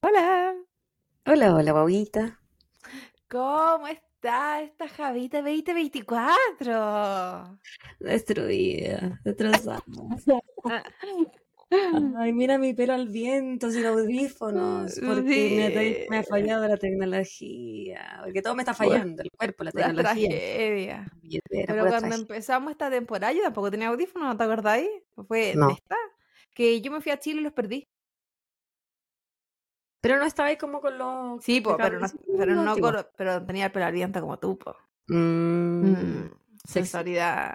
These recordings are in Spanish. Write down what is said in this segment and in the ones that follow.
Hola, Hola, hola, guaguita. ¿cómo está esta Javita 2024? Destruida, destrozada. Ay, mira mi pelo al viento, sin audífonos, porque me, ha- me ha Sí. fallado la tecnología, porque todo me está fallando, el cuerpo, la tecnología, tragedia. la Pero cuando tragedia. empezamos esta temporada yo tampoco tenía audífonos, ¿no te acordáis? Fue No. de esta, que yo me fui a Chile y los perdí. Pero no estaba ahí como con los Sí, po, pero no, pero no, pero tenía el pelo ardiente como tú, po. Mm, Mm, sensualidad.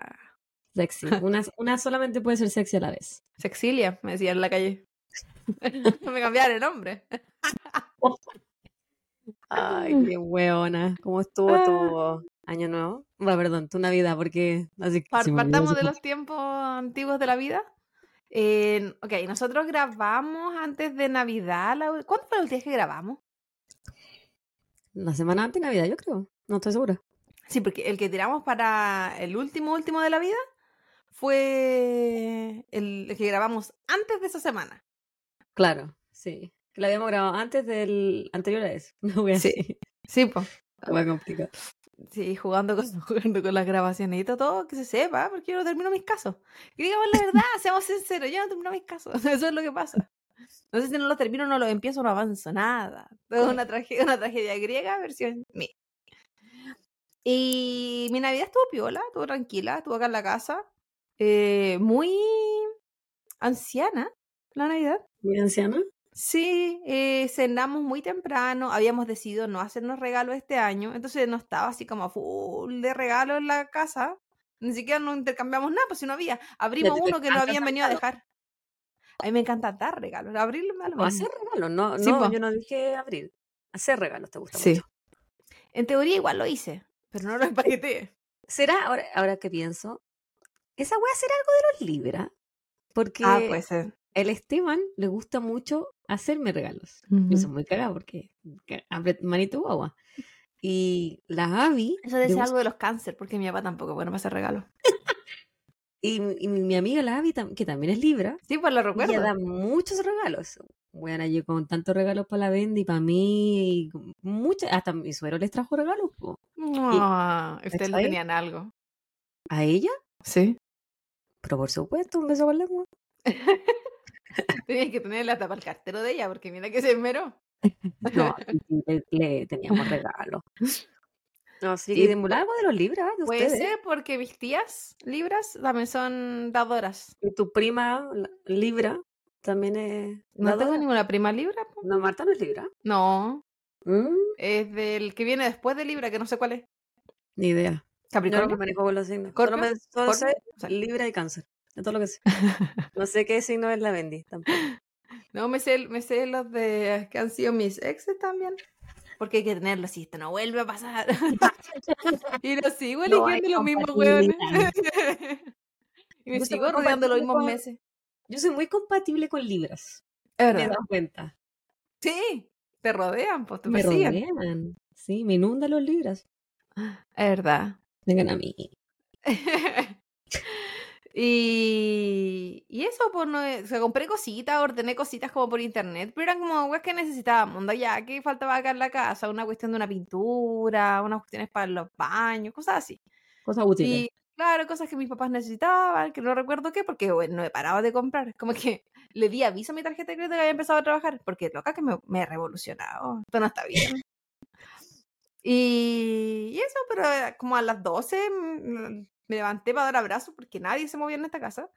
Sexy. Una, una solamente puede ser sexy a la vez. Sexilia, me decían en la calle. me cambiaron el nombre. Ay, qué hueona. ¿Cómo estuvo Ah. tu año nuevo? Va, perdón, tu Navidad, porque así partamos de los tiempos antiguos de la vida. Eh, ok, nosotros grabamos antes de Navidad. la- ¿Cuándo fue el día que grabamos? La semana antes de Navidad, yo creo. No estoy segura. Sí, porque el que tiramos para el último último de la vida fue el, que grabamos antes de esa semana. Claro, sí. Que la habíamos grabado antes del anterior a eso. No voy a Sí. decir. Sí, pues. Complicar. Sí, jugando con, jugando con las grabaciones y todo, que se sepa, porque yo no termino mis casos. Y digamos la verdad, seamos sinceros, yo no termino mis casos. Eso es lo que pasa. No sé si no lo termino, no lo empiezo, no avanzo nada. Todo una tragedia, una tragedia griega, versión mía. Y mi Navidad estuvo piola, estuvo tranquila, estuvo acá en la casa. Eh, muy anciana la Navidad. Muy anciana. Sí, eh, cenamos muy temprano, habíamos decidido no hacernos regalos este año, entonces no estaba así como full de regalos en la casa, ni siquiera nos intercambiamos nada, pues si no había, abrimos uno que nos encanta habían venido a dejar. A mí me encanta dar regalos, abrirlo me lo O hacer regalos. No, Sí, no, po. yo no dije abrir. Hacer regalos te gusta Sí. mucho. En teoría igual lo hice, pero no lo empaqueté. ¿Será, ahora, ahora que pienso, esa wea será algo de los Libra? Porque Ah, puede ser. el Esteban le gusta mucho hacerme regalos. Yo soy Ujú. muy cagada porque manito guagua. Y la Abby Eso debe ser gusta- algo de los cáncer, porque mi papá tampoco, bueno, me hace regalos. y, y mi, mi amiga la Abby, tam- que también es Libra, Sí, pues lo ella recuerdo. da muchos regalos. Bueno, yo con tantos regalos para la Bendy y para mí, y con muchas, hasta mi suero les trajo regalos. Ah, ustedes le tenían algo. ¿A ella? Sí. Pero por supuesto, un beso con lengua. Tenías que tenerle hasta para el cartero de ella, porque mira que se esmeró. No, le, le teníamos regalos. No, sí, y de algo de los Libras, de Puede ustedes. ser porque mis tías libras también son dadoras. Y tu prima la- Libra también es. No tengo ninguna prima libra. po. No, Marta no es Libra. No, Mm, es del que viene después de libra, que no sé cuál es. ni idea. Yo no me Capricornio. manejo con los signos. ¿Scorpio? Solo me solo sé ¿Scorpio? O sea, Libra y Cáncer. Es todo lo que sé. No sé qué signo es la Bendy tampoco. no, me sé, me sé los de que han sido mis exes también. Porque hay que tenerlos si esto no vuelve a pasar. y lo sigo No eligiendo los mismos hueones. compatibilidad. y me Yo sigo rodeando los mismos con- meses. Yo soy muy compatible con Libras. Es Me verdad. dado cuenta. Sí, te rodean, pues te Me persiguen. rodean. Sí, me inundan los Libras. Es verdad. Vengan a mí. y, y eso, pues, no, o sea, compré cositas, ordené cositas como por internet, pero eran como weas que necesitábamos, onda, ya, que faltaba acá en la casa, una cuestión de una pintura, unas cuestiones para los baños, cosas así. Cosas útiles. Y claro, cosas que mis papás necesitaban, que no recuerdo qué, porque bueno, no he parado de comprar. Como que le di aviso a mi tarjeta de crédito que había empezado a trabajar, porque loca que me, me he revolucionado, esto no está bien. Y, eso, pero eh, como a las 12 mm, me levanté para dar abrazos porque nadie se movía en esta casa.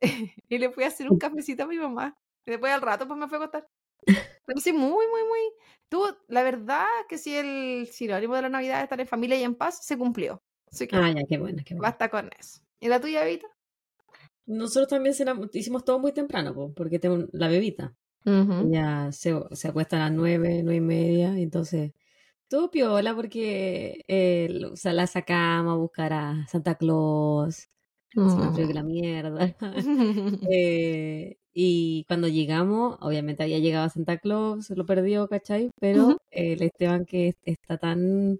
y le fui a hacer un cafecito a mi mamá. Y después al rato pues me fui a acostar. Sí, muy, muy, muy. Tú, la verdad que si el sinónimo de la Navidad es estar en familia y en paz, se cumplió. Así que Ah, ya, qué buena, qué buena. basta con eso. ¿Y la tuya, Vita? Nosotros también cenamos- hicimos todo muy temprano, po, porque tengo la bebita. Ya se, se acuesta a las nueve, nueve y media, entonces todo piola porque eh, o sea, la sacamos a buscar a Santa Claus, la mierda. Eh, y cuando llegamos, obviamente había llegado a Santa Claus, se lo perdió, ¿cachai? Pero Ujú. eh, el Esteban que es- está tan,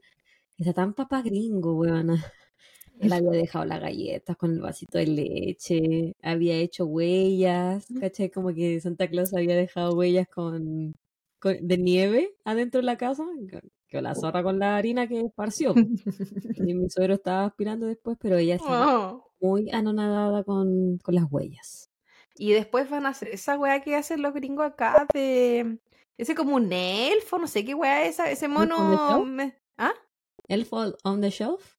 está tan papá gringo, weona. Él había dejado las galletas con el vasito de leche, había hecho huellas, ¿cachai? Como que Santa Claus había dejado huellas con, de nieve adentro de la casa, que la zorra con la harina que esparció. y mi suegro estaba aspirando después, pero ella estaba oh. muy anonadada con, con las huellas. Y después van a hacer esa wea que hacen los gringos acá de... Ese como un elfo, no sé qué es esa, ese mono... ¿Ah? ¿Elfo on the shelf?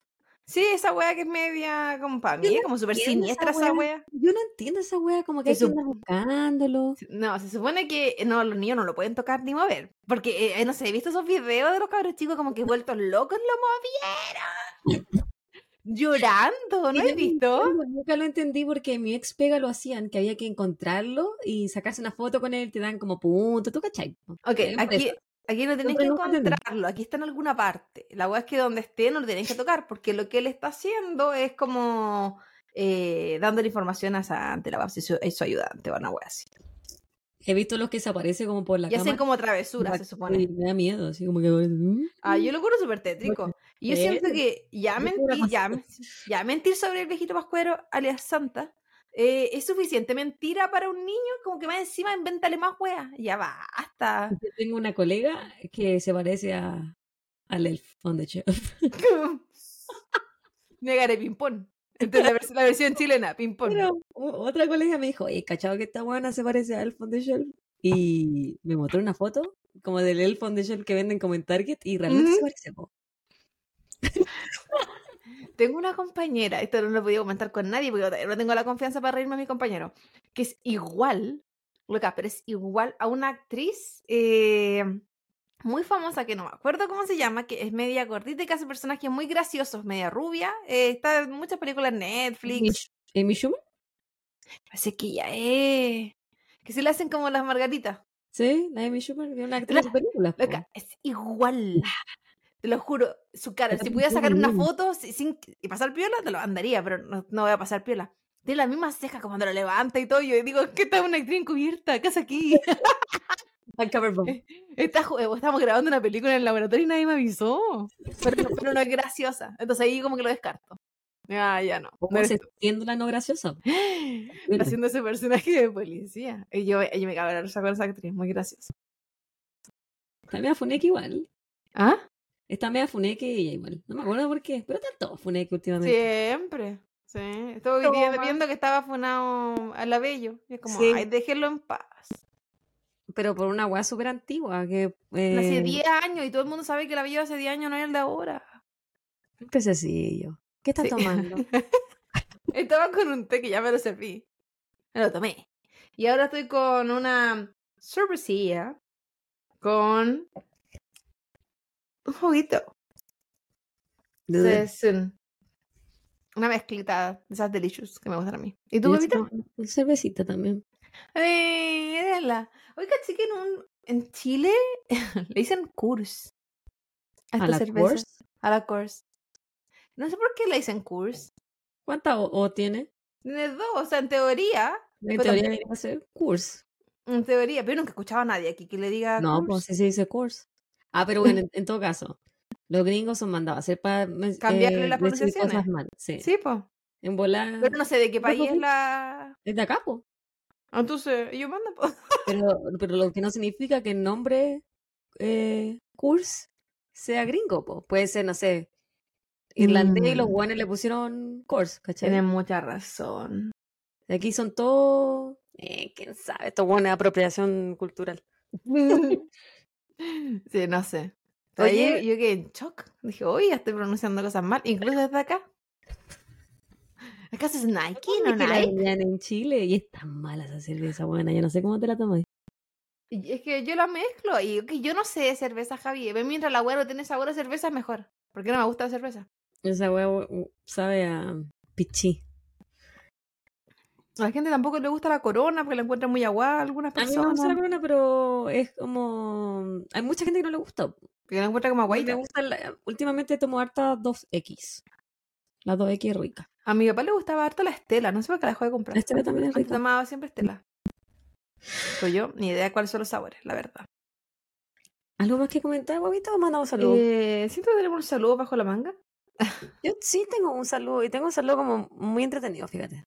Sí, esa wea que es media como para mí, como súper siniestra esa wea. Yo no entiendo esa wea, como que hay buscándolo. No, se supone que no, los niños no lo pueden tocar ni mover. Porque, eh, no sé, he visto esos videos de los cabros chicos como que vueltos locos lo movieron. Llorando, ¿no he visto? Nunca lo entendí porque mi ex pega lo hacían, que había que encontrarlo y sacarse una foto con él, te dan como punto, ¿tú cachai? Ok, aquí, Aquí no tenéis que encontrarlo, aquí está en alguna parte. La weá es que donde esté no lo tenéis que tocar, porque lo que él está haciendo es como eh, dándole información a ante la base, es su ayudante, o una weá así. He visto los que se aparecen como por la Y hacen como travesuras, se supone. me da miedo, así como que... Ah, yo lo juro súper tétrico. Y yo siento que ya mentir, ya, ya mentir sobre el viejito pascuero, alias Santa, eh, es suficiente mentira para un niño, como que más encima invéntale más weas. Ya basta. Yo tengo una colega que se parece a al Elf on the Shelf. Negaré ping-pong. Entonces la, versión chilena, ping-pong. otra colega me dijo, oye, ¿cachado que esta buena se parece a Elf on the Shelf? Y me mostró una foto como del Elf on the Shelf que venden como en Target y realmente se parece. Tengo una compañera, esto no lo he podido comentar con nadie porque no tengo la confianza para reírme a mi compañero, que es igual, loca, pero es igual a una actriz eh, muy famosa que no me acuerdo cómo se llama, que es media gordita y que hace personajes muy graciosos, media rubia. Eh, está en muchas películas en Netflix. ¿Amy Schumer? Parece que ya es. Que se le hacen como las margaritas. Sí, la Amy Schumer, una actriz de películas. Loca, es igual. Te lo juro, su cara. Si pudiera sacar una foto sin, y pasar piola, te lo andaría, pero no, no voy a pasar piola. Tiene las mismas cejas como cuando lo levanta y todo. Yo digo, ¿qué está una actriz encubierta? ¿Qué hace aquí? Eh, está, eh, estamos grabando una película en el laboratorio y nadie me avisó. Pero, pero no es graciosa. Entonces ahí como que lo descarto. Ah, ya no. ¿Cómo se siendo la no graciosa? Haciendo ese personaje de policía. Y yo, yo me cago en la con esa actriz, muy graciosa. También a Funek igual. ¿Ah? Está media funeque y igual. No me acuerdo por qué, pero está todo funeque últimamente. Siempre. Sí. Estoy viendo que estaba funado a la Bello. Y es como, ay, déjenlo en paz. Pero por una weá súper antigua. que Hace 10 eh, años y todo el mundo sabe que la Bello hace 10 años no es el de ahora. Qué sencillo. ¿Qué estás tomando? Estaba con un té que ya me lo serví. Me lo tomé. Y ahora estoy con una cervecilla con un juguito. Una mezclita de esas delicious que me gustan a mí. ¿Y tú, bebita? Una cervecita también. Ay, déjala. Oiga, que en, un, en Chile le dicen Kurs. A, la cerveza. A la Kurs. No sé por qué le dicen Kurs. ¿Cuánta o, tiene? Tiene dos, o sea, en teoría. En teoría debería ser Kurs. En teoría, pero nunca he escuchado a nadie aquí que le diga. No, pues sí se dice Kurs. Ah, pero bueno, en, todo caso, los gringos son mandados a hacer para cambiarle eh, las pronunciaciones. Cosas mal. Sí, sí pues. En volar. Pero no sé de qué país es la. Es de acá, pues. Entonces, ellos mandan, pues. Pero, pero lo que no significa que el nombre eh, Kurs sea gringo, pues. Puede ser, no sé, irlandés y los mm. guanes le pusieron Kurs, ¿cachai? Tienen mucha razón. Aquí son todos. Eh, quién sabe, esto es buena apropiación cultural. Sí, no sé. Oye, yo, quedé en shock. Dije, oye, estoy pronunciando cosas mal, incluso desde acá. ¿Acaso es Nike? ¿No Nike? en Chile y es tan mala esa cerveza buena, yo no sé cómo te la tomas. Es que yo la mezclo y que yo no sé de cerveza, Javi. Mientras la hueá tiene sabor a cerveza, mejor. Porque no me gusta la cerveza. Esa hueá sabe a pichí. A la gente tampoco le gusta la corona porque la encuentra muy agua algunas personas. A mí me gusta la corona, pero es como. Hay mucha gente que no le gusta. Que la encuentra como agua. Me gusta Últimamente tomo harta 2X. La 2X es rica. A mi papá le gustaba harta la Estela. No sé por qué la dejó de comprar. La Estela también es rica. tomaba siempre Estela. Pues yo, ni idea cuáles son los sabores, la verdad. ¿Algo más que comentar, guavito? ¿O mandamos saludos? Eh, siento que tenemos un saludo bajo la manga. Yo sí tengo un saludo y tengo un saludo como muy entretenido, fíjate.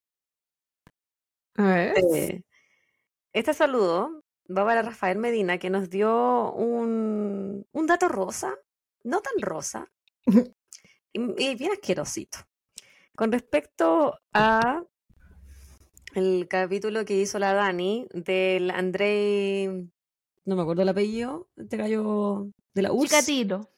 A ver. Eh, este saludo va para Rafael Medina, que nos dio un, un dato rosa, no tan rosa, y, bien asquerosito. Con respecto a el capítulo que hizo la Dani del Andrei, no me acuerdo el apellido, este gallo de la URSS. Chicatilo.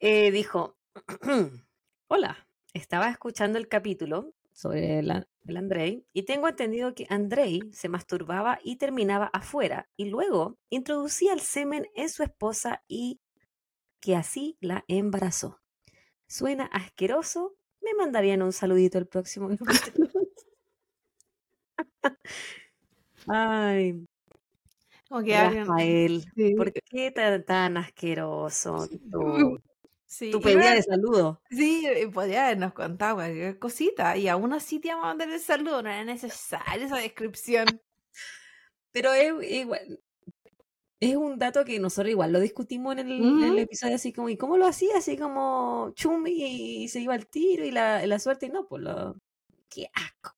Eh, dijo, hola, estaba escuchando el capítulo sobre el, el Andrei y tengo entendido que Andrei se masturbaba y terminaba afuera y luego introducía el semen en su esposa y que así la embarazó. Suena asqueroso. Me mandarían un saludito el próximo Ay. Rafael, ¿por qué tan, tan asqueroso tu, tu pedida de saludo? Sí, podría habernos contado cualquier cosita y aún así te íbamos a mandar el saludo, no era necesaria esa descripción. Pero es igual, es un dato que nosotros igual lo discutimos en el, episodio, así como, ¿y cómo lo hacía? Así como chumi y se iba al tiro y la, la suerte, y no, pues lo. Qué asco,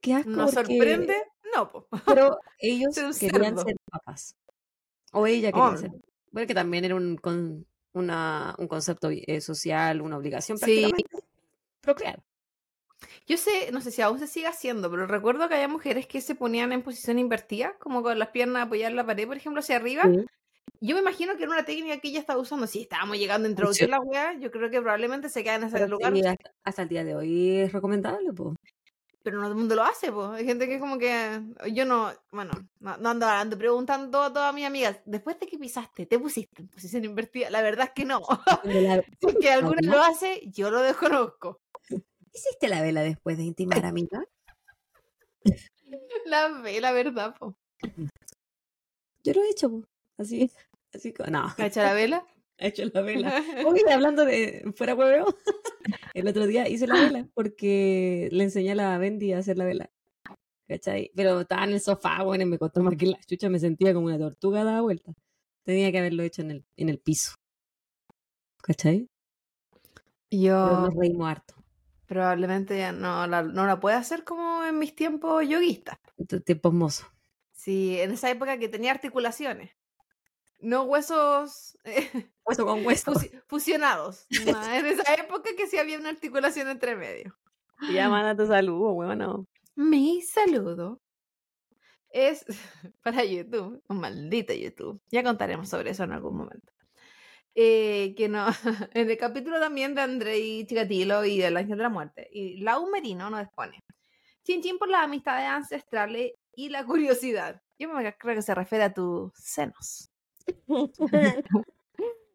qué asco. ¿Nos sorprende? No, pues. Pero ellos querían ser papás. O ella quería ser. Bueno, que también era un, con, una, un concepto eh, social, una obligación prácticamente. Sí. Procrear. Yo sé, no sé si aún se sigue haciendo, pero recuerdo que había mujeres que se ponían en posición invertida, como con las piernas apoyadas en la pared, por ejemplo, hacia arriba. Yo me imagino que era una técnica que ella estaba usando. Si estábamos llegando a introducir la weá, yo creo que probablemente se queda en ese lugar. hasta, el día de hoy es recomendable, pues. Pero no todo el mundo lo hace, pues. Hay gente que es como que. Yo no. Bueno, no, ando, ando preguntando a todas mis amigas. Después de que pisaste, ¿te pusiste en posición invertida? La verdad es que no. Porque alguna lo hace, yo lo desconozco. ¿Hiciste la vela después de intimar a La vela, ¿verdad, po? Yo lo he hecho, po. Así, así no. ¿Ha hecho la vela? Ha hecho la vela. Hoy hablando de fuera hueveo, el otro día hice la vela porque le enseñé a la Bendy a hacer la vela. ¿Cachai? Pero estaba en el sofá, bueno, me costó más que la chucha, me sentía como una tortuga dada vuelta. Tenía que haberlo hecho en el, en el piso. ¿Cachai? Yo. Pero nos reímos harto. Probablemente ya no la, no la pueda hacer como en mis tiempos yoguistas. Tiempos mozos. Sí, en esa época que tenía articulaciones. No huesos. Hueso con hueso. fusionados. en esa época que sí había una articulación entre medio. Ya manda tu saludo, bueno. Mi saludo es para YouTube, un maldito YouTube. Ya contaremos sobre eso en algún momento. Eh, que no, en el capítulo también de Andrei Chikatilo y del Ángel de la Muerte, y Lau Merino nos expone. Chin chin por las amistades ancestrales y la curiosidad. Yo me creo que se refiere a tus senos.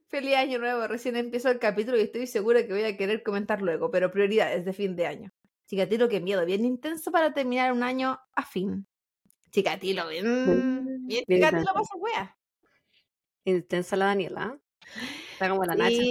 Feliz año nuevo, recién empiezo el capítulo y estoy segura que voy a querer comentar luego, pero prioridades de fin de año. Chikatilo, qué miedo, bien intenso para terminar un año a fin. Chikatilo, bien, bien, Chikatilo pasa wea. Intensa la Daniela. Está como la Nacha.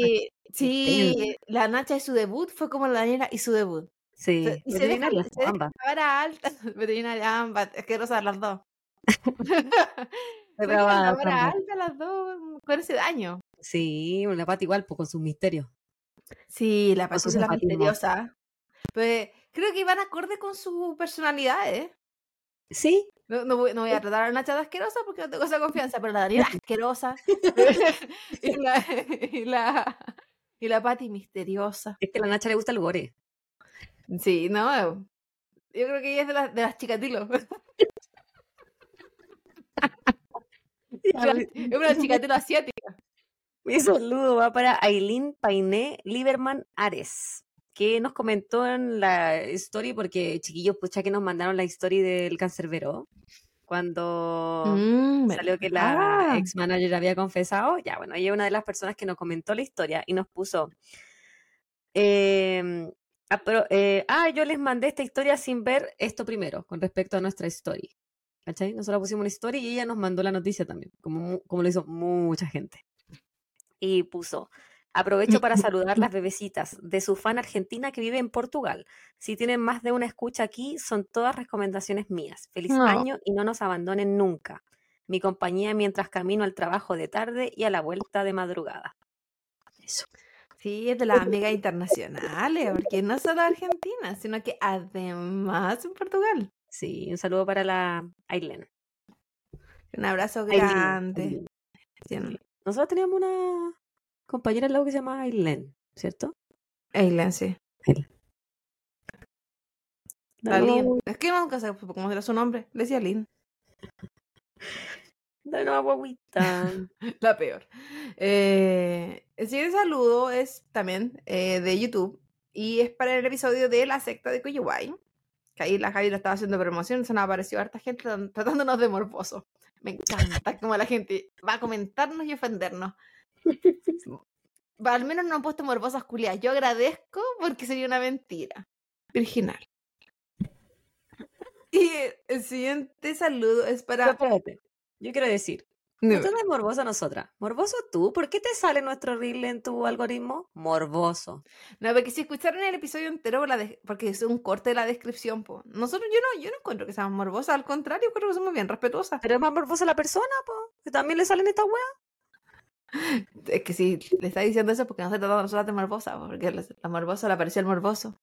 Sí, la Nacha y su debut fue como la Daniela y su debut. Sí, y se deja, se deja alta, veterinaria ambas, asquerosas las dos. se la alta las dos con ese daño. Sí, la pata igual, pues con sus misterios. Sí, la pata es la misteriosa. Pues creo que iban acorde con su personalidad, ¿eh? Sí. No, no, voy, no, voy, a tratar a una chata asquerosa porque no tengo esa confianza, pero la Daniela asquerosa. y la, y la, y la Patti misteriosa. Es que a la Nacha le gusta el gore. Sí, no. Yo creo que ella es de, de las chicatilos. es una chicatilo asiática. Mi saludo va para Aileen Painé Lieberman Ares que nos comentó en la story, porque chiquillos, pucha que nos mandaron la story del cancerbero, cuando mm, salió que la ex manager había confesado, ya bueno, ella es una de las personas que nos comentó la historia y nos puso, em, ah, pero, eh, ah, yo les mandé esta historia sin ver esto primero, con respecto a nuestra story. ¿Cachai? Nosotros pusimos una historia y ella nos mandó la noticia también, como, como lo hizo mucha gente. Y puso, Aprovecho para saludar las bebecitas de su fan argentina que vive en Portugal. Si tienen más de una escucha aquí, son todas recomendaciones mías. Feliz año y no nos abandonen nunca. Mi compañía mientras camino al trabajo de tarde y a la vuelta de madrugada. Eso. Sí, es de las amigas internacionales, porque no solo Argentina, sino que además en Portugal. Sí, un saludo para la Aileen. Un abrazo grande. Nosotros teníamos una compañera al lado que se llama Aileen, ¿cierto? Aileen, sí. Es que nunca sé cómo era su nombre. Le decía Lynn. Dale una guaguita. La peor. Eh, el siguiente saludo es también eh, de YouTube y es para el episodio de la secta de Coyuay. Que ahí la Javi lo estaba haciendo promoción, se nos apareció harta gente tratándonos de morboso. Me encanta como la gente va a comentarnos y ofendernos. Al menos no han puesto morbosas culias. Yo agradezco porque sería una mentira. Virginal. Y el siguiente saludo es para. espérate. Yo quiero decir, no. tú eres morbosa nosotras. ¿Morboso tú? ¿Por qué te sale nuestro reel en tu algoritmo? Morboso. No, porque si escucharon el episodio entero, porque es un corte de la descripción, po. nosotros yo no, yo no encuentro que seamos morbosas, al contrario, creo que somos bien respetuosas. Pero es más morbosa la persona, po, que también le salen estas weas. Es que si le está diciendo eso porque no se trata de nosotras de morbosa, porque la, morbosa le apareció el morboso.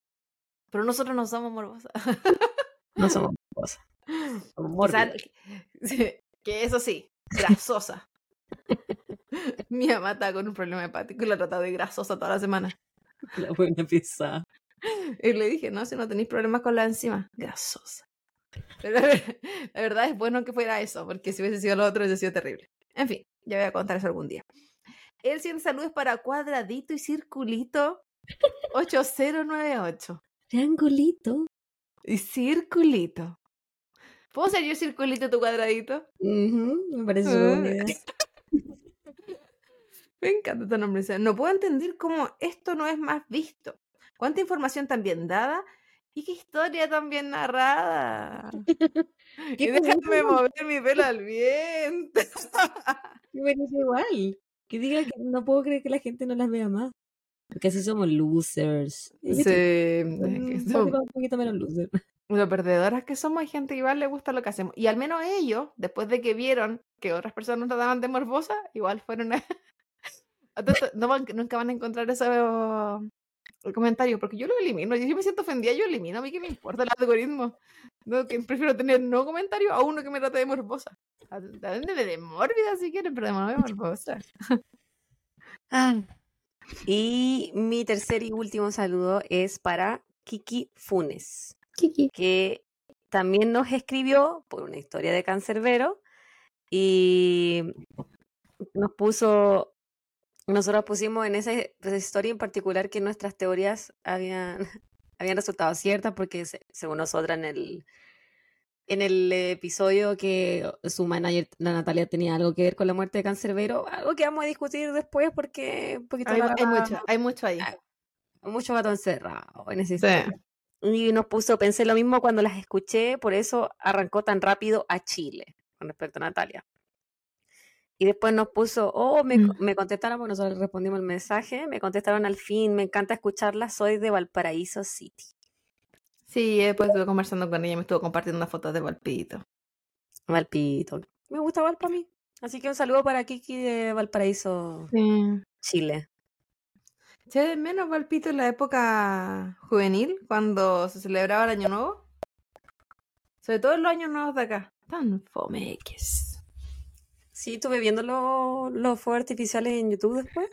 Pero nosotros no somos morbosas. No somos morbosas. Somos Que eso sí, grasosa. Mi mamá está con un problema hepático y la trata de grasosa toda la semana. La buena pizza. Y le dije, no, si no tenéis problemas con la enzima, grasosa. Pero la verdad es bueno que fuera eso, porque si hubiese sido lo otro, hubiese sido terrible. En fin, ya voy a contar eso algún día. El 100 salud es para cuadradito y circulito 8098. Triangulito. Y circulito. ¿Puedo ser yo circulito tu cuadradito? me parece uh. Me encanta tu nombre. No puedo entender cómo esto no es más visto. Cuánta información tan bien dada y qué historia tan bien narrada. y déjame mover mi pelo al viento. Me parece igual. Que diga que no puedo creer que la gente no las vea más. Porque así somos losers. Sí, es un poquito menos losers lo perdedoras que somos, hay gente que igual le gusta lo que hacemos. Y al menos ellos, después de que vieron que otras personas nos trataban de morbosa, igual fueron no van, nunca van a encontrar ese comentario, porque yo lo elimino. Yo me siento ofendida, yo elimino. A mí que me importa el algoritmo. Prefiero tener no comentario a uno que me trate de morbosa. De, de mórbida si quieren, pero de morbosa. Ah. Y mi tercer y último saludo es para Kiki Funes que también nos escribió por una historia de cancerbero y nos puso, nosotros pusimos en esa historia en particular que nuestras teorías habían, habían resultado ciertas porque según nosotras en el, en el episodio que su manager, la Natalia, tenía algo que ver con la muerte de Cancerbero, algo que vamos a discutir después porque, hay, mucho, hay mucho ahí. Hay mucho gato encerrado en esa historia. Y nos puso, pensé lo mismo cuando las escuché, por eso arrancó tan rápido a Chile, con respecto a Natalia. Y después nos puso, oh, me, mm. me contestaron, porque nosotros respondimos el mensaje, me contestaron al fin, me encanta escucharla, soy de Valparaíso City. Sí, después estuve conversando con ella, me estuvo compartiendo unas fotos de Valpito. Valpito. Me gusta Valpa a mí. Así que un saludo para Kiki de Valparaíso, Chile. ¿Che de menos Valpito en la época juvenil, cuando se celebraba el Año Nuevo? Sobre todo en los años nuevos de acá. Tan fomeques. Sí, estuve viendo los fuegos artificiales en YouTube después.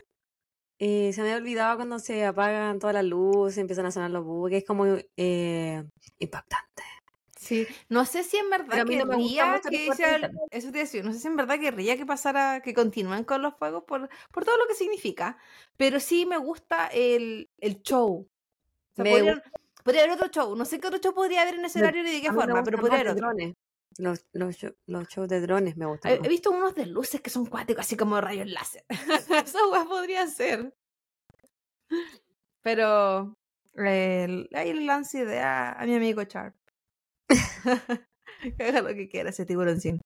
Y se me había olvidado cuando se apagan todas las luces, empiezan a sonar los buques. Es como eh, impactante. Sí, no sé si en verdad querría que eso te decía, no sé si en verdad querría que pasara, que continúen con los juegos por, por todo lo que significa, pero sí me gusta el, el show. podría, haber otro show, no sé qué otro show podría haber en ese horario ni de qué forma, pero podría haber otro. Los, los, los, shows de drones me gustan. He, visto unos de luces que son cuáticos, así como rayos láser. Eso podría ser. Pero ahí le lance idea a mi amigo Char. Haga lo que quiera ese tiburón sin.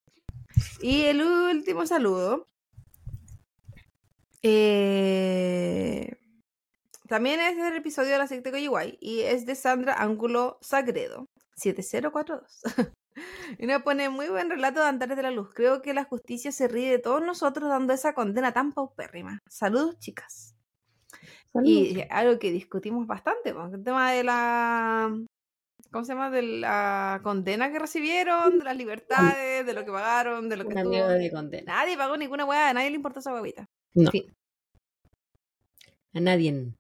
Y el último saludo. Eh, también es del episodio de la secta Coyihuay y es de Sandra Ángulo Sagredo, 7042. y nos pone muy buen relato de Antares de la Luz. Creo que la justicia se ríe de todos nosotros dando esa condena tan paupérrima. Saludos, chicas. Y algo que discutimos bastante, porque el tema de la. ¿Cómo se llama? De la condena que recibieron, de las libertades, de lo que pagaron, de lo que. Estuvo. De condena. Nadie pagó ninguna weá, a nadie le importa esa huevita. No. A nadie.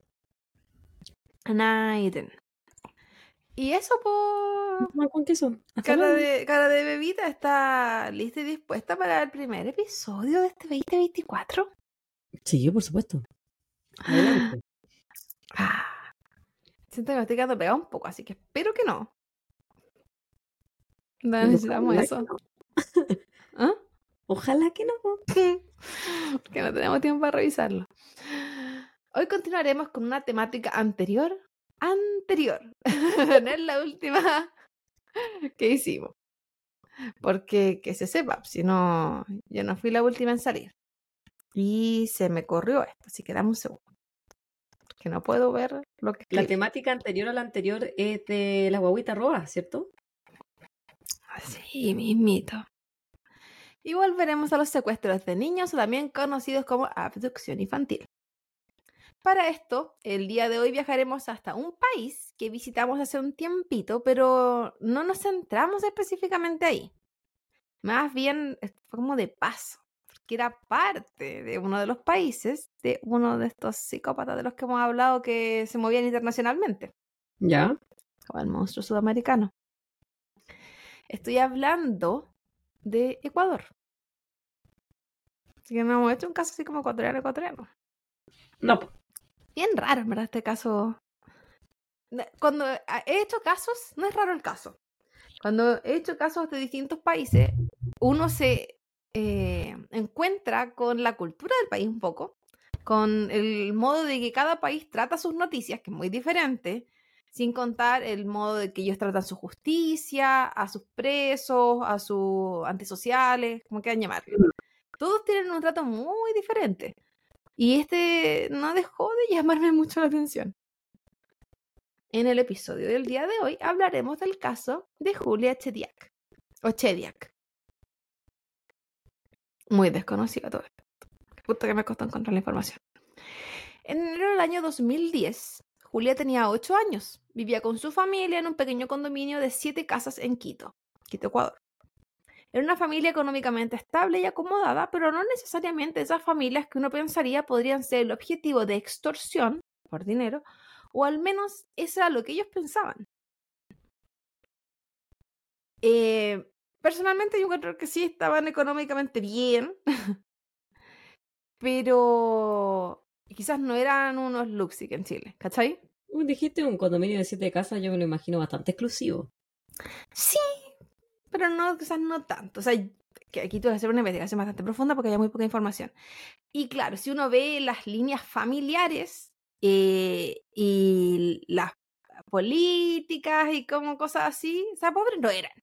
A nadie. Y eso, por. ¿Con queso? Cara de, cara de bebita está lista y dispuesta para el primer episodio de este 2024. Sí, por supuesto. Adelante. Ah, siento que me estoy quedando pegado un poco, así que espero que no. No necesitamos eso. ¿Ah? Ojalá que no. que no tenemos tiempo para revisarlo. Hoy continuaremos con una temática anterior. Anterior. no es la última que hicimos. Porque que se sepa, si no, yo no fui la última en salir. Y se me corrió esto, así que dame un segundo. Que no puedo ver lo que. La temática anterior a la anterior es de la guaguita roja, ¿cierto? Sí, mismito. Y volveremos a los secuestros de niños, también conocidos como abducción infantil. Para esto, el día de hoy viajaremos hasta un país que visitamos hace un tiempito, pero no nos centramos específicamente ahí. Más bien fue como de paso que era parte de uno de los países de uno de estos psicópatas de los que hemos hablado que se movían internacionalmente. Ya. Como el monstruo sudamericano. Estoy hablando de Ecuador. Así que no hemos hecho un caso así como ecuatoriano ecuatoriano. No. Bien raro, en verdad, este caso. Cuando he hecho casos, no es raro el caso. Cuando he hecho casos de distintos países, uno se eh, encuentra con la cultura del país un poco, con el modo de que cada país trata sus noticias, que es muy diferente, sin contar el modo de que ellos tratan su justicia, a sus presos, a sus antisociales, como quieran llamarlo. Todos tienen un trato muy diferente. Y este no dejó de llamarme mucho la atención. En el episodio del día de hoy hablaremos del caso de Julia Chediak, o Chediak, muy desconocido todo esto. Puta que me costó encontrar la información. En enero del año 2010, Julia tenía 8 años. Vivía con su familia en un pequeño condominio de 7 casas en Quito, Quito, Ecuador. Era una familia económicamente estable y acomodada, pero no necesariamente esas familias que uno pensaría podrían ser el objetivo de extorsión por dinero, o al menos eso era lo que ellos pensaban. Eh, Personalmente yo creo que sí estaban económicamente bien, pero quizás no eran unos Luxic en Chile, ¿cachai? Dijiste un condominio de siete casas, yo me lo imagino bastante exclusivo. Sí, pero no, quizás no tanto. O sea, que aquí tuve que hacer una investigación bastante profunda porque hay muy poca información. Y claro, si uno ve las líneas familiares eh, y las políticas y como cosas así, o sea, pobres no eran.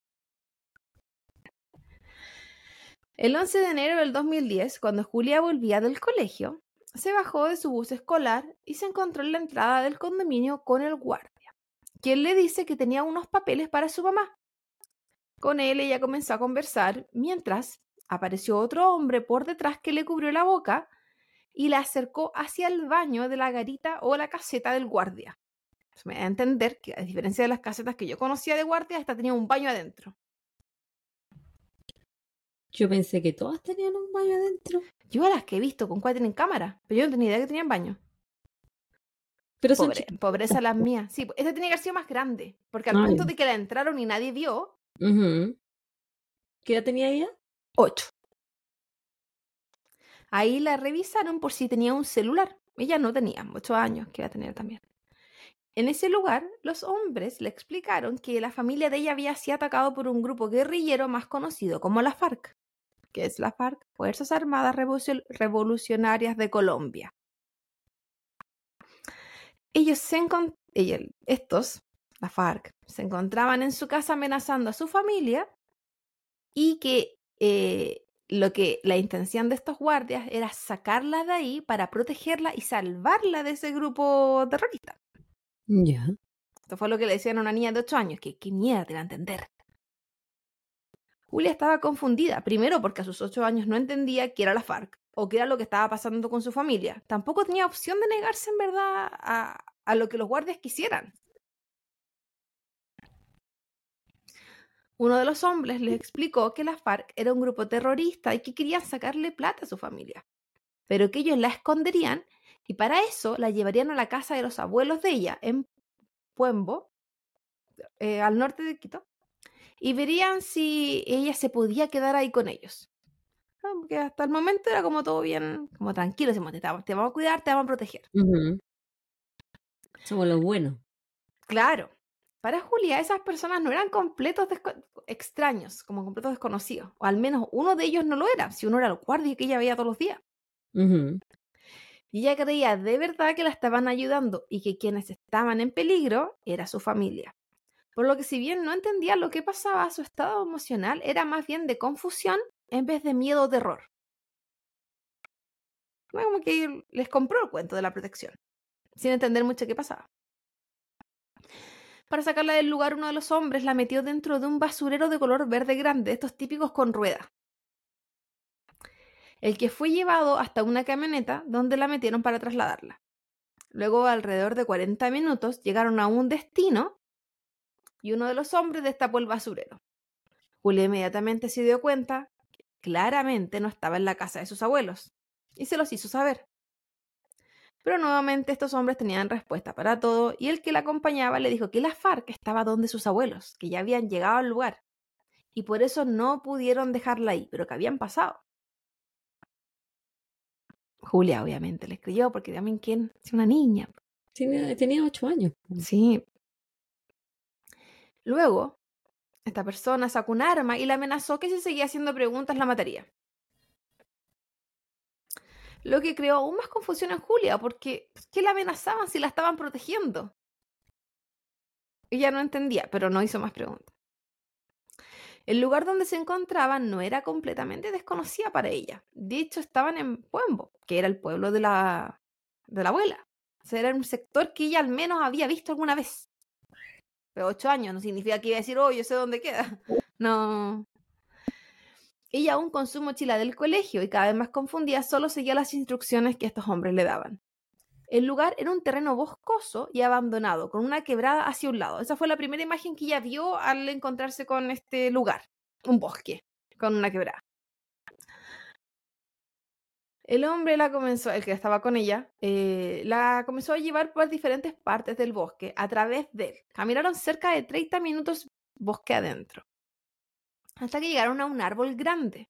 El 11 de enero del 2010, cuando Julia volvía del colegio, se bajó de su bus escolar y se encontró en la entrada del condominio con el guardia, quien le dice que tenía unos papeles para su mamá. Con él ella comenzó a conversar mientras apareció otro hombre por detrás que le cubrió la boca y la acercó hacia el baño de la garita o la caseta del guardia. me da a entender que a diferencia de las casetas que yo conocía de guardia, esta tenía un baño adentro. Yo pensé que todas tenían un baño adentro. Yo a las que he visto con cuál tienen cámara, pero yo no tenía idea que tenían baño. Pero pobreza las mías. Sí, esta tenía que haber sido más grande, porque al punto de que la entraron y nadie vio. ¿Qué edad tenía ella? Ocho. Ahí la revisaron por si tenía un celular. Ella no tenía, ocho años que iba a tener también. En ese lugar, los hombres le explicaron que la familia de ella había sido atacado por un grupo guerrillero más conocido como la FARC que es la FARC, Fuerzas Armadas Revolucionarias de Colombia. Ellos se estos, la FARC, se encontraban en su casa amenazando a su familia y que eh, lo que la intención de estos guardias era sacarla de ahí para protegerla y salvarla de ese grupo terrorista. Ya. Esto fue lo que le decían a una niña de 8 años, que qué mierda te va a entender. Julia estaba confundida, primero porque a sus ocho años no entendía que era la FARC, o qué era lo que estaba pasando con su familia. Tampoco tenía opción de negarse en verdad a, a lo que los guardias quisieran. Uno de los hombres les explicó que la FARC era un grupo terrorista y que querían sacarle plata a su familia, pero que ellos la esconderían y para eso la llevarían a la casa de los abuelos de ella en Puembo, eh, al norte de Quito, y verían si ella se podía quedar ahí con ellos. Porque hasta el momento era como todo bien, como tranquilo, te, te vamos a cuidar, te vamos a proteger. Somos los buenos. Claro. Para Julia, esas personas no eran completos extraños, como completos desconocidos. O al menos uno de ellos no lo era, si uno era el guardia que ella veía todos los días. Y ella creía de verdad que la estaban ayudando y que quienes estaban en peligro era su familia. Por lo que si bien no entendía lo que pasaba, su estado emocional era más bien de confusión en vez de miedo o terror. Como que les compró el cuento de la protección, sin entender mucho qué pasaba. Para sacarla del lugar, uno de los hombres la metió dentro de un basurero de color verde grande, estos típicos con ruedas. El que fue llevado hasta una camioneta donde la metieron para trasladarla. Luego, alrededor de 40 minutos, llegaron a un destino y uno de los hombres destapó el basurero. Julia inmediatamente se dio cuenta que claramente no estaba en la casa de sus abuelos y se los hizo saber. Pero nuevamente estos hombres tenían respuesta para todo y el que la acompañaba le dijo que la FARC estaba donde sus abuelos, que ya habían llegado al lugar y por eso no pudieron dejarla ahí, pero que habían pasado. Julia obviamente le creyó porque también quién, es una niña. Tenía, tenía ocho años. Sí. Luego, esta persona sacó un arma y la amenazó que si seguía haciendo preguntas la mataría lo que creó aún más confusión en Julia, porque ¿qué la amenazaban si la estaban protegiendo? Ella no entendía, pero no hizo más preguntas. El lugar donde se encontraban no era completamente desconocida para ella. De hecho, estaban en Puembo, que era el pueblo de la, de la abuela. O sea, era un sector que ella al menos había visto alguna vez. Pero ocho años no significa que iba a decir, oh, yo sé dónde queda. No, ella aún con su mochila del colegio y cada vez más confundida solo seguía las instrucciones que estos hombres le daban. El lugar era un terreno boscoso y abandonado, con una quebrada hacia un lado. Esa fue la primera imagen que ella vio al encontrarse con este lugar, un bosque, con una quebrada. El hombre la comenzó, el que estaba con ella, eh, la comenzó a llevar por diferentes partes del bosque a través de él. Caminaron cerca de 30 minutos bosque adentro hasta que llegaron a un árbol grande.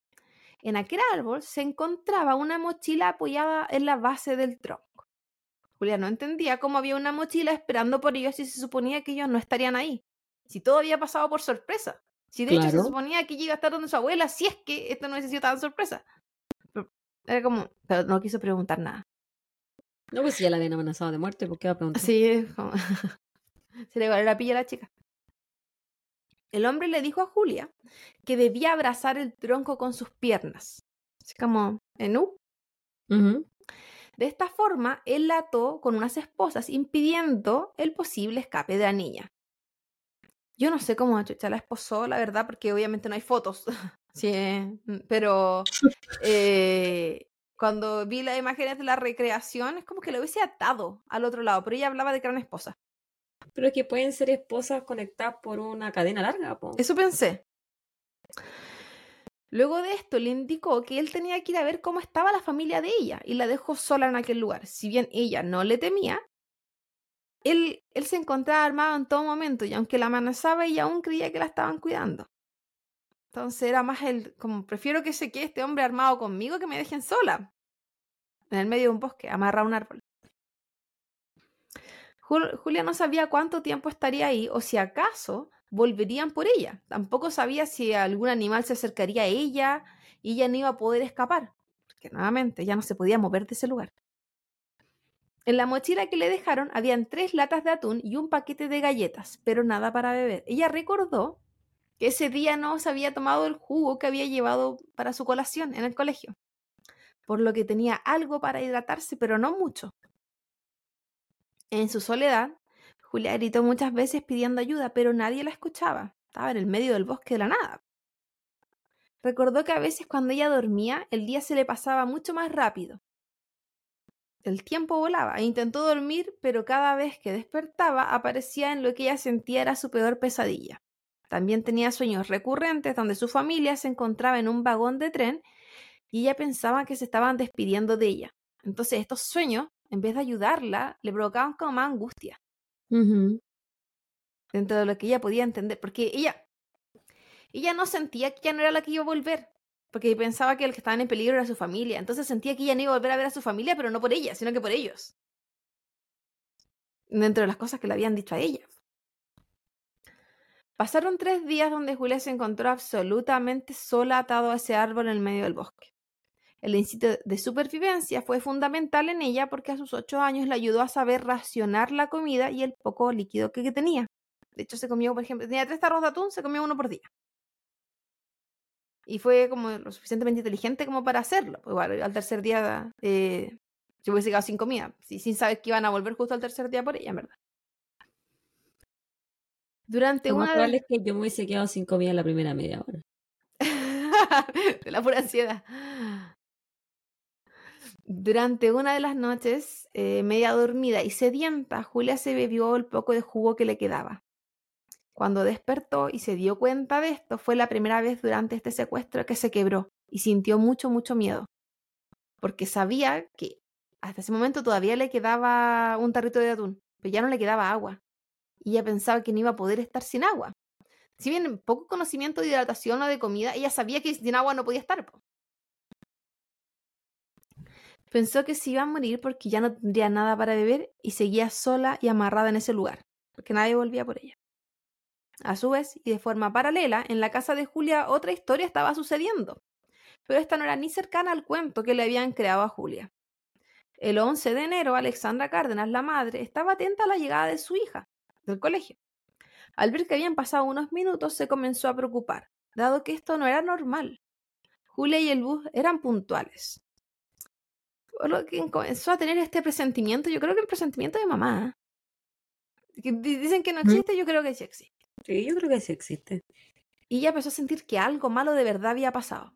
En aquel árbol se encontraba una mochila apoyada en la base del tronco. Julia no entendía cómo había una mochila esperando por ellos si se suponía que ellos no estarían ahí. Si todo había pasado por sorpresa. Si de hecho se suponía que iba a estar donde su abuela, si es que esto no hubiese sido tan sorpresa. Era como, pero no quiso preguntar nada. No, pues si ya la habían amenazado de muerte, ¿por qué va a preguntar? Sí, como... se le igual la pilla a la chica. El hombre le dijo a Julia que debía abrazar el tronco con sus piernas, así como en U. De esta forma, él la ató con unas esposas, impidiendo el posible escape de la niña. Yo no sé cómo Chucha la esposó, la verdad, porque obviamente no hay fotos. sí, pero eh, cuando vi las imágenes de la recreación, es como que lo hubiese atado al otro lado, pero ella hablaba de que era una esposa. Pero es que pueden ser esposas conectadas por una cadena larga. Eso pensé. Luego de esto le indicó que él tenía que ir a ver cómo estaba la familia de ella y la dejó sola en aquel lugar. Si bien ella no le temía, él, él se encontraba armado en todo momento y aunque la amenazaba, ella aún creía que la estaban cuidando. Entonces era más el, como prefiero que se quede este hombre armado conmigo que me dejen sola. En el medio de un bosque, amarra un árbol. Julia no sabía cuánto tiempo estaría ahí o si acaso volverían por ella. Tampoco sabía si algún animal se acercaría a ella y ella no iba a poder escapar, porque nuevamente ya no se podía mover de ese lugar. En la mochila que le dejaron habían tres latas de atún y un paquete de galletas, pero nada para beber. Ella recordó que ese día no se había tomado el jugo que había llevado para su colación en el colegio, por lo que tenía algo para hidratarse, pero no mucho. En su soledad, Julia gritó muchas veces pidiendo ayuda, pero nadie la escuchaba. Estaba en el medio del bosque de la nada. recordó que a veces cuando ella dormía, el día se le pasaba mucho más rápido. El tiempo volaba e intentó dormir, pero cada vez que despertaba aparecía en lo que ella sentía era su peor pesadilla. También tenía sueños recurrentes donde su familia se encontraba en un vagón de tren y ella pensaba que se estaban despidiendo de ella. Entonces estos sueños, en vez de ayudarla, le provocaban como más angustia. Dentro de lo que ella podía entender, porque ella, ella no sentía que ya no era la que iba a volver, porque pensaba que el que estaba en peligro era su familia. Entonces sentía que ella no iba a volver a ver a su familia, pero no por ella, sino que por ellos. Dentro de las cosas que le habían dicho a ella. Pasaron tres días donde Julia se encontró absolutamente sola atado a ese árbol en el medio del bosque. El instinto de supervivencia fue fundamental en ella porque a sus ocho años le ayudó a saber racionar la comida y el poco líquido que tenía. De hecho, se comió, por ejemplo, tenía tres tarros de atún, se comió uno por día. Y fue como lo suficientemente inteligente como para hacerlo. Pues igual, al tercer día eh, se hubiese quedado sin comida, sin saber que iban a volver justo al tercer día por ella, en verdad. Durante lo una. Es que yo me hubiese quedado sin comida la primera media hora. de la pura ansiedad. Durante una de las noches, eh, media dormida y sedienta, Julia se bebió el poco de jugo que le quedaba. Cuando despertó y se dio cuenta de esto, fue la primera vez durante este secuestro que se quebró y sintió mucho, mucho miedo, porque sabía que hasta ese momento todavía le quedaba un tarrito de atún, pero ya no le quedaba agua. Y ella pensaba que no iba a poder estar sin agua. Si bien poco conocimiento de hidratación o de comida, ella sabía que sin agua no podía estar. Pensó que se iba a morir porque ya no tendría nada para beber y seguía sola y amarrada en ese lugar, porque nadie volvía por ella. A su vez, y de forma paralela, en la casa de Julia otra historia estaba sucediendo, pero esta no era ni cercana al cuento que le habían creado a Julia. El 11 de enero, Alexandra Cárdenas, la madre, estaba atenta a la llegada de su hija del colegio. Al ver que habían pasado unos minutos, se comenzó a preocupar, dado que esto no era normal. Julia y el bus eran puntuales, lo que comenzó a tener este presentimiento, yo creo que el presentimiento de mamá. dicen que no existe, yo creo que sí existe. Sí, yo creo que sí existe. Y ella empezó a sentir que algo malo de verdad había pasado.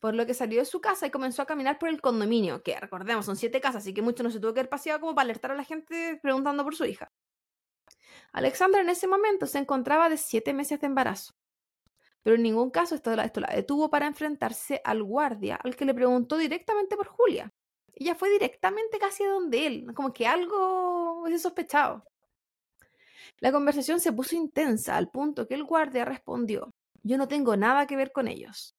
Por lo que salió de su casa y comenzó a caminar por el condominio, que recordemos, son siete casas, así que mucho no se tuvo que haber paseado como para alertar a la gente preguntando por su hija. Alexandra en ese momento se encontraba de siete meses de embarazo. Pero en ningún caso esto, esto la detuvo para enfrentarse al guardia, al que le preguntó directamente por Julia. Ella fue directamente casi donde él, como que algo hubiese sospechado. La conversación se puso intensa al punto que el guardia respondió, yo no tengo nada que ver con ellos.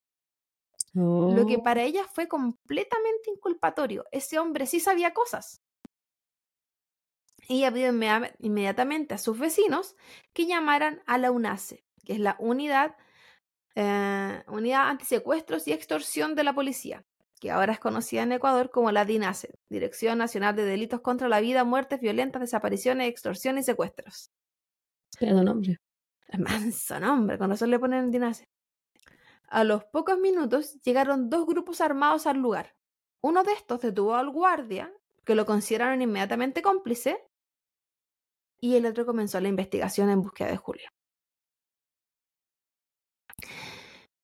Lo que para oh. ella fue completamente inculpatorio. Ese hombre sí sabía cosas. Ella pidió inmediatamente a sus vecinos que llamaran a la UNACE, que es la unidad, eh, unidad antisecuestros y extorsión de la policía, que ahora es conocida en Ecuador como la DINASE, Dirección Nacional de Delitos contra la Vida, Muertes Violentas, Desapariciones, Extorsión y Secuestros. Qué nombre. Manso nombre, con razón le ponen DINASE. A los pocos minutos llegaron dos grupos armados al lugar. Uno de estos detuvo al guardia, que lo consideraron inmediatamente cómplice, y el otro comenzó la investigación en búsqueda de Julio.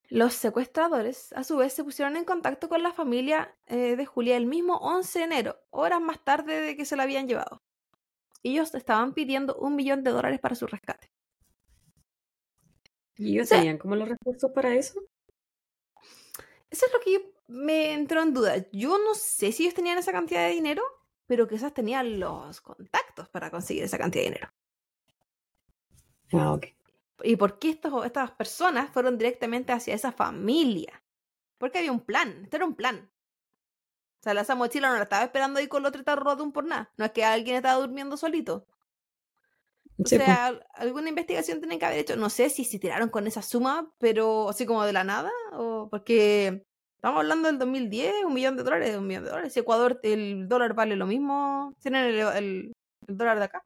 Los secuestradores, a su vez, se pusieron en contacto con la familia eh, de Julia el mismo 11 de enero, horas más tarde de que se la habían llevado. Ellos estaban pidiendo un millón de dólares para su rescate. ¿Y ellos tenían como los recursos para eso? Eso es lo que me entró en duda. Yo no sé si ellos tenían esa cantidad de dinero, pero quizás tenían los contactos para conseguir esa cantidad de dinero. Ah, ok y por qué estas personas fueron directamente hacia esa familia. Porque había un plan, esto era un plan. O sea, la esa mochila no la estaba esperando ahí con los tres tarros por nada. No es que alguien estaba durmiendo solito. O sea, alguna investigación tienen que haber hecho. No sé si se tiraron con esa suma, pero así como de la nada. O porque estamos hablando del 2010, un millón de dólares, un millón de dólares. Si Ecuador el dólar vale lo mismo, tienen el, el, dólar de acá.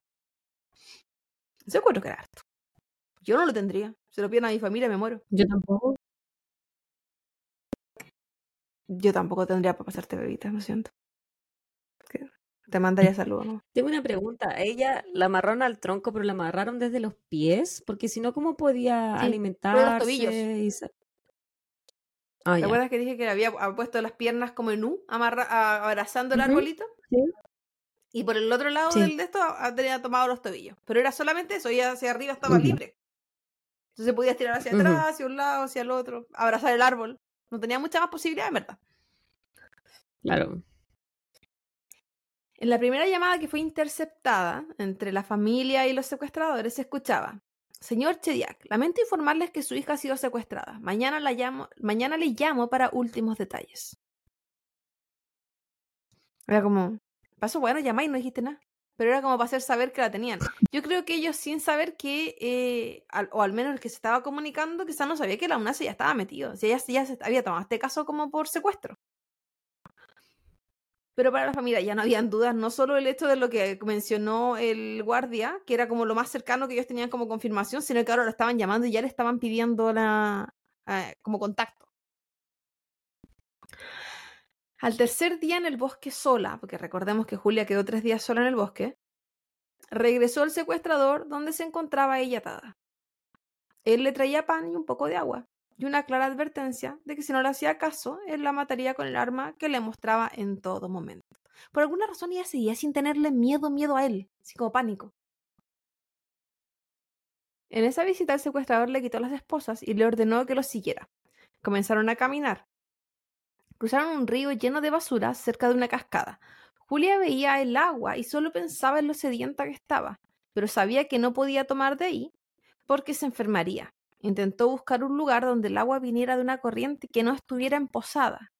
Yo acuerdo que era harto. Yo no lo tendría. Se lo piden a mi familia, me muero. Yo tampoco. Yo tampoco tendría para pasarte bebita, lo siento. Te mandaría saludos, ¿no? Tengo una pregunta. ella la amarraron al tronco, pero la amarraron desde los pies? Porque si no, ¿cómo podía alimentarse? Ah, ¿Te acuerdas que dije que había puesto las piernas como en U, abrazando el arbolito? Sí. Y por el otro lado del de esto tenía tomado los tobillos. Pero era solamente eso, y hacia arriba estaba libre. Entonces podía estirar hacia atrás, hacia un lado, hacia el otro, abrazar el árbol. No tenía mucha más posibilidad, en verdad. Claro. En la primera llamada que fue interceptada entre la familia y los secuestradores se escuchaba, Señor Chediak, lamento informarles que su hija ha sido secuestrada. Mañana, la llamo, mañana le llamo para últimos detalles. Era como, pasó bueno, llamáis no dijiste nada. Pero era como para hacer saber que la tenían. Yo creo que ellos sin saber que, eh, o al menos el que se estaba comunicando, quizás no sabía que la UNASA ya estaba metido. O sea, ya, ya se había tomado este caso como por secuestro. Pero para la familia ya no habían dudas, no solo el hecho de lo que mencionó el guardia, que era como lo más cercano que ellos tenían como confirmación, sino que ahora lo estaban llamando y ya le estaban pidiendo la, como contacto. Al tercer día en el bosque sola, porque recordemos que Julia quedó tres días sola en el bosque, regresó el secuestrador donde se encontraba ella atada. Él le traía pan y un poco de agua, y una clara advertencia de que si no le hacía caso, él la mataría con el arma que le mostraba en todo momento. Por alguna razón ella seguía sin tenerle miedo, miedo a él, así como pánico. En esa visita el secuestrador le quitó las esposas y le ordenó que lo siguiera. Comenzaron a caminar. Cruzaron un río lleno de basura cerca de una cascada. Julia veía el agua y solo pensaba en lo sedienta que estaba, pero sabía que no podía tomar de ahí porque se enfermaría. Intentó buscar un lugar donde el agua viniera de una corriente que no estuviera emposada.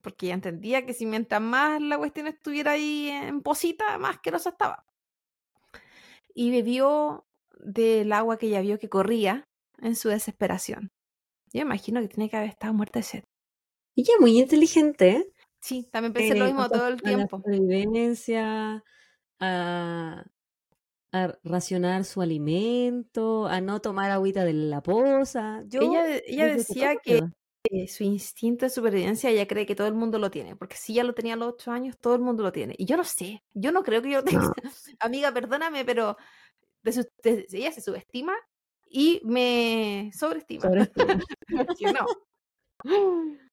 Porque ella entendía que si mientras más la cuestión estuviera ahí en posita, más asquerosa estaba. Y bebió del agua que ella vio que corría en su desesperación. Yo imagino que tiene que haber estado muerta de sed. Ella es muy inteligente, ¿eh? Sí, también pensé lo mismo todo el tiempo. La a, a racionar su alimento, a no tomar agüita de la poza. Yo, ella, ella decía que su instinto de supervivencia ella cree que todo el mundo lo tiene, porque si ya lo tenía a los ocho años, todo el mundo lo tiene. Y yo no sé, yo no creo que yo tenga... Amiga, perdóname, pero ella se subestima y me sobreestima. sobreestima. no.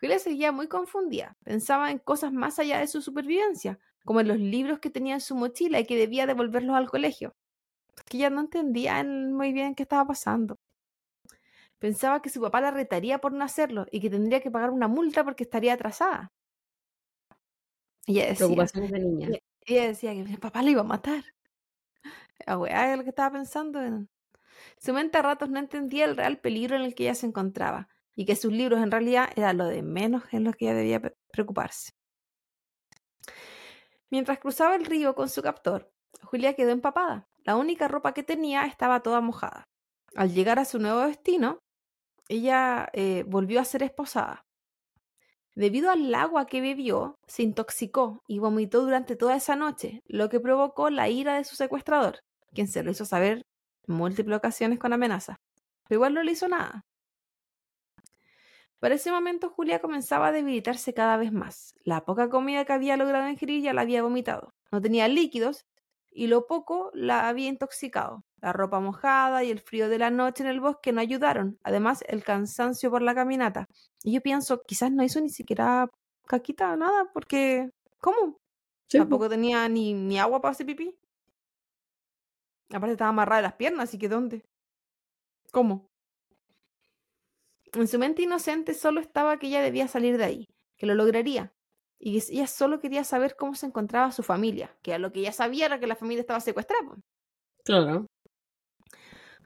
Julia seguía muy confundida, pensaba en cosas más allá de su supervivencia, como en los libros que tenía en su mochila y que debía devolverlos al colegio. Que ella no entendía muy bien qué estaba pasando. Pensaba que su papá la retaría por no hacerlo y que tendría que pagar una multa porque estaría atrasada. Ella decía, Preocupaciones de niña. Ella, decía que mi papá le iba a matar. La weá lo que estaba pensando. Su mente a ratos no entendía el real peligro en el que ella se encontraba y que sus libros en realidad eran lo de menos en lo que ella debía preocuparse. Mientras cruzaba el río con su captor, Julia quedó empapada. La única ropa que tenía estaba toda mojada. Al llegar a su nuevo destino, ella eh, volvió a ser esposada. Debido al agua que bebió, se intoxicó y vomitó durante toda esa noche, lo que provocó la ira de su secuestrador, quien se lo hizo saber en múltiples ocasiones con amenazas. Pero igual no le hizo nada. Para ese momento Julia comenzaba a debilitarse cada vez más. La poca comida que había logrado ingerir ya la había vomitado. No tenía líquidos y lo poco la había intoxicado. La ropa mojada y el frío de la noche en el bosque no ayudaron. Además, el cansancio por la caminata. Y yo pienso, quizás no hizo ni siquiera caquita, nada, porque... ¿Cómo? Tampoco tenía ni, ni agua para hacer pipí. Aparte estaba amarrada de las piernas, así que ¿dónde? ¿Cómo? En su mente inocente solo estaba que ella debía salir de ahí, que lo lograría. Y ella solo quería saber cómo se encontraba su familia, que a lo que ella sabía era que la familia estaba secuestrada. Claro.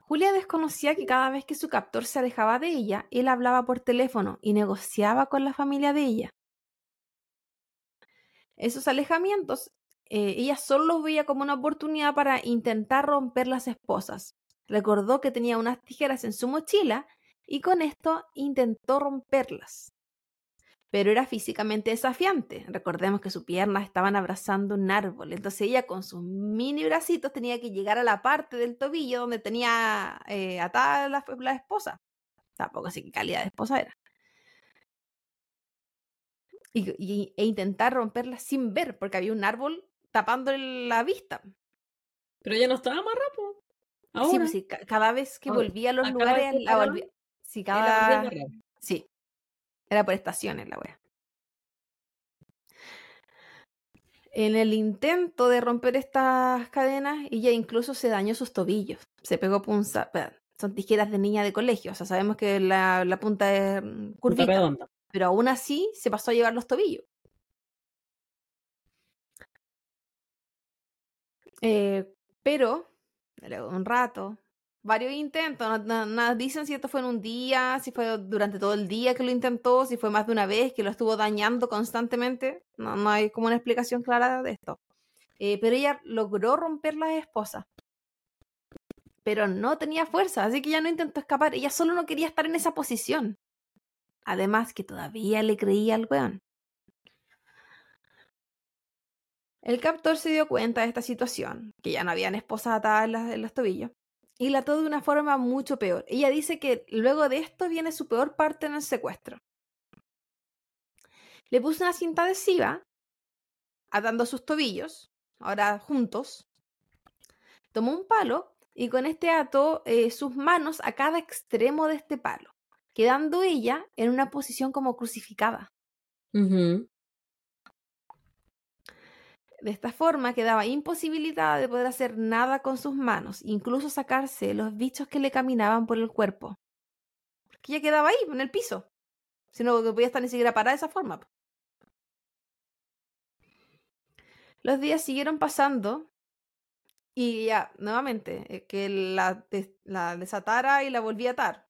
Julia desconocía que cada vez que su captor se alejaba de ella, él hablaba por teléfono y negociaba con la familia de ella. Esos alejamientos, eh, ella solo los veía como una oportunidad para intentar romper las esposas. Recordó que tenía unas tijeras en su mochila y con esto intentó romperlas. Pero era físicamente desafiante. Recordemos que sus piernas estaban abrazando un árbol. Entonces ella con sus mini bracitos tenía que llegar a la parte del tobillo donde tenía eh, atada la, la, esposa. Tampoco sé qué calidad de esposa era. Y, e intentar romperla sin ver, porque había un árbol tapando la vista. Pero ella no estaba más rápido. Sí, pues cada vez que volvía a los lugares, la, volvía, si cada, Sí. Era por estaciones la wea. En el intento de romper estas cadenas, ella incluso se dañó sus tobillos. Se pegó punza. Son tijeras de niña de colegio. O sea, sabemos que la, punta es mm, curvita. Pero aún así se pasó a llevar los tobillos. Eh, pero, luego un rato, varios intentos, no, dicen si esto fue en un día, si fue durante todo el día que lo intentó, si fue más de una vez que lo estuvo dañando constantemente, no, hay como una explicación clara de esto. Eh, pero ella logró romper las esposas, pero no tenía fuerza, así que ella no intentó escapar, ella solo no quería estar en esa posición. Además que todavía le creía al weón. El captor se dio cuenta de esta situación, que ya no habían esposas atadas en, los tobillos, y la ató de una forma mucho peor. Ella dice que luego de esto viene su peor parte en el secuestro. Le puso una cinta adhesiva, atando sus tobillos, ahora juntos. Tomó un palo y con este ató eh, sus manos a cada extremo de este palo, quedando ella en una posición como crucificada. De esta forma quedaba imposibilitada de poder hacer nada con sus manos, incluso sacarse los bichos que le caminaban por el cuerpo. Porque ella quedaba ahí, en el piso. Si no podía estar ni siquiera parada de esa forma. Los días siguieron pasando y ya, nuevamente, eh, que la, la desatara y la volvía a atar.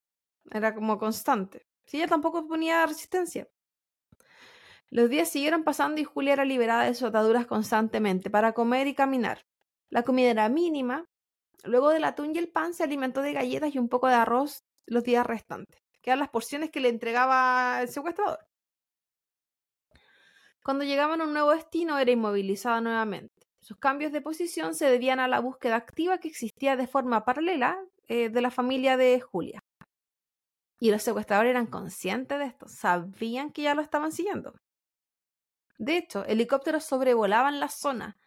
Era como constante. Si ella tampoco ponía resistencia. Los días siguieron pasando y Julia era liberada de sus ataduras constantemente para comer y caminar. La comida era mínima. Luego del atún y el pan se alimentó de galletas y un poco de arroz los días restantes, que eran las porciones que le entregaba el secuestrador. Cuando llegaban a un nuevo destino era inmovilizada nuevamente. Sus cambios de posición se debían a la búsqueda activa que existía de forma paralela eh, de la familia de Julia. Y los secuestradores eran conscientes de esto, sabían que ya lo estaban siguiendo. De hecho, helicópteros sobrevolaban la zona,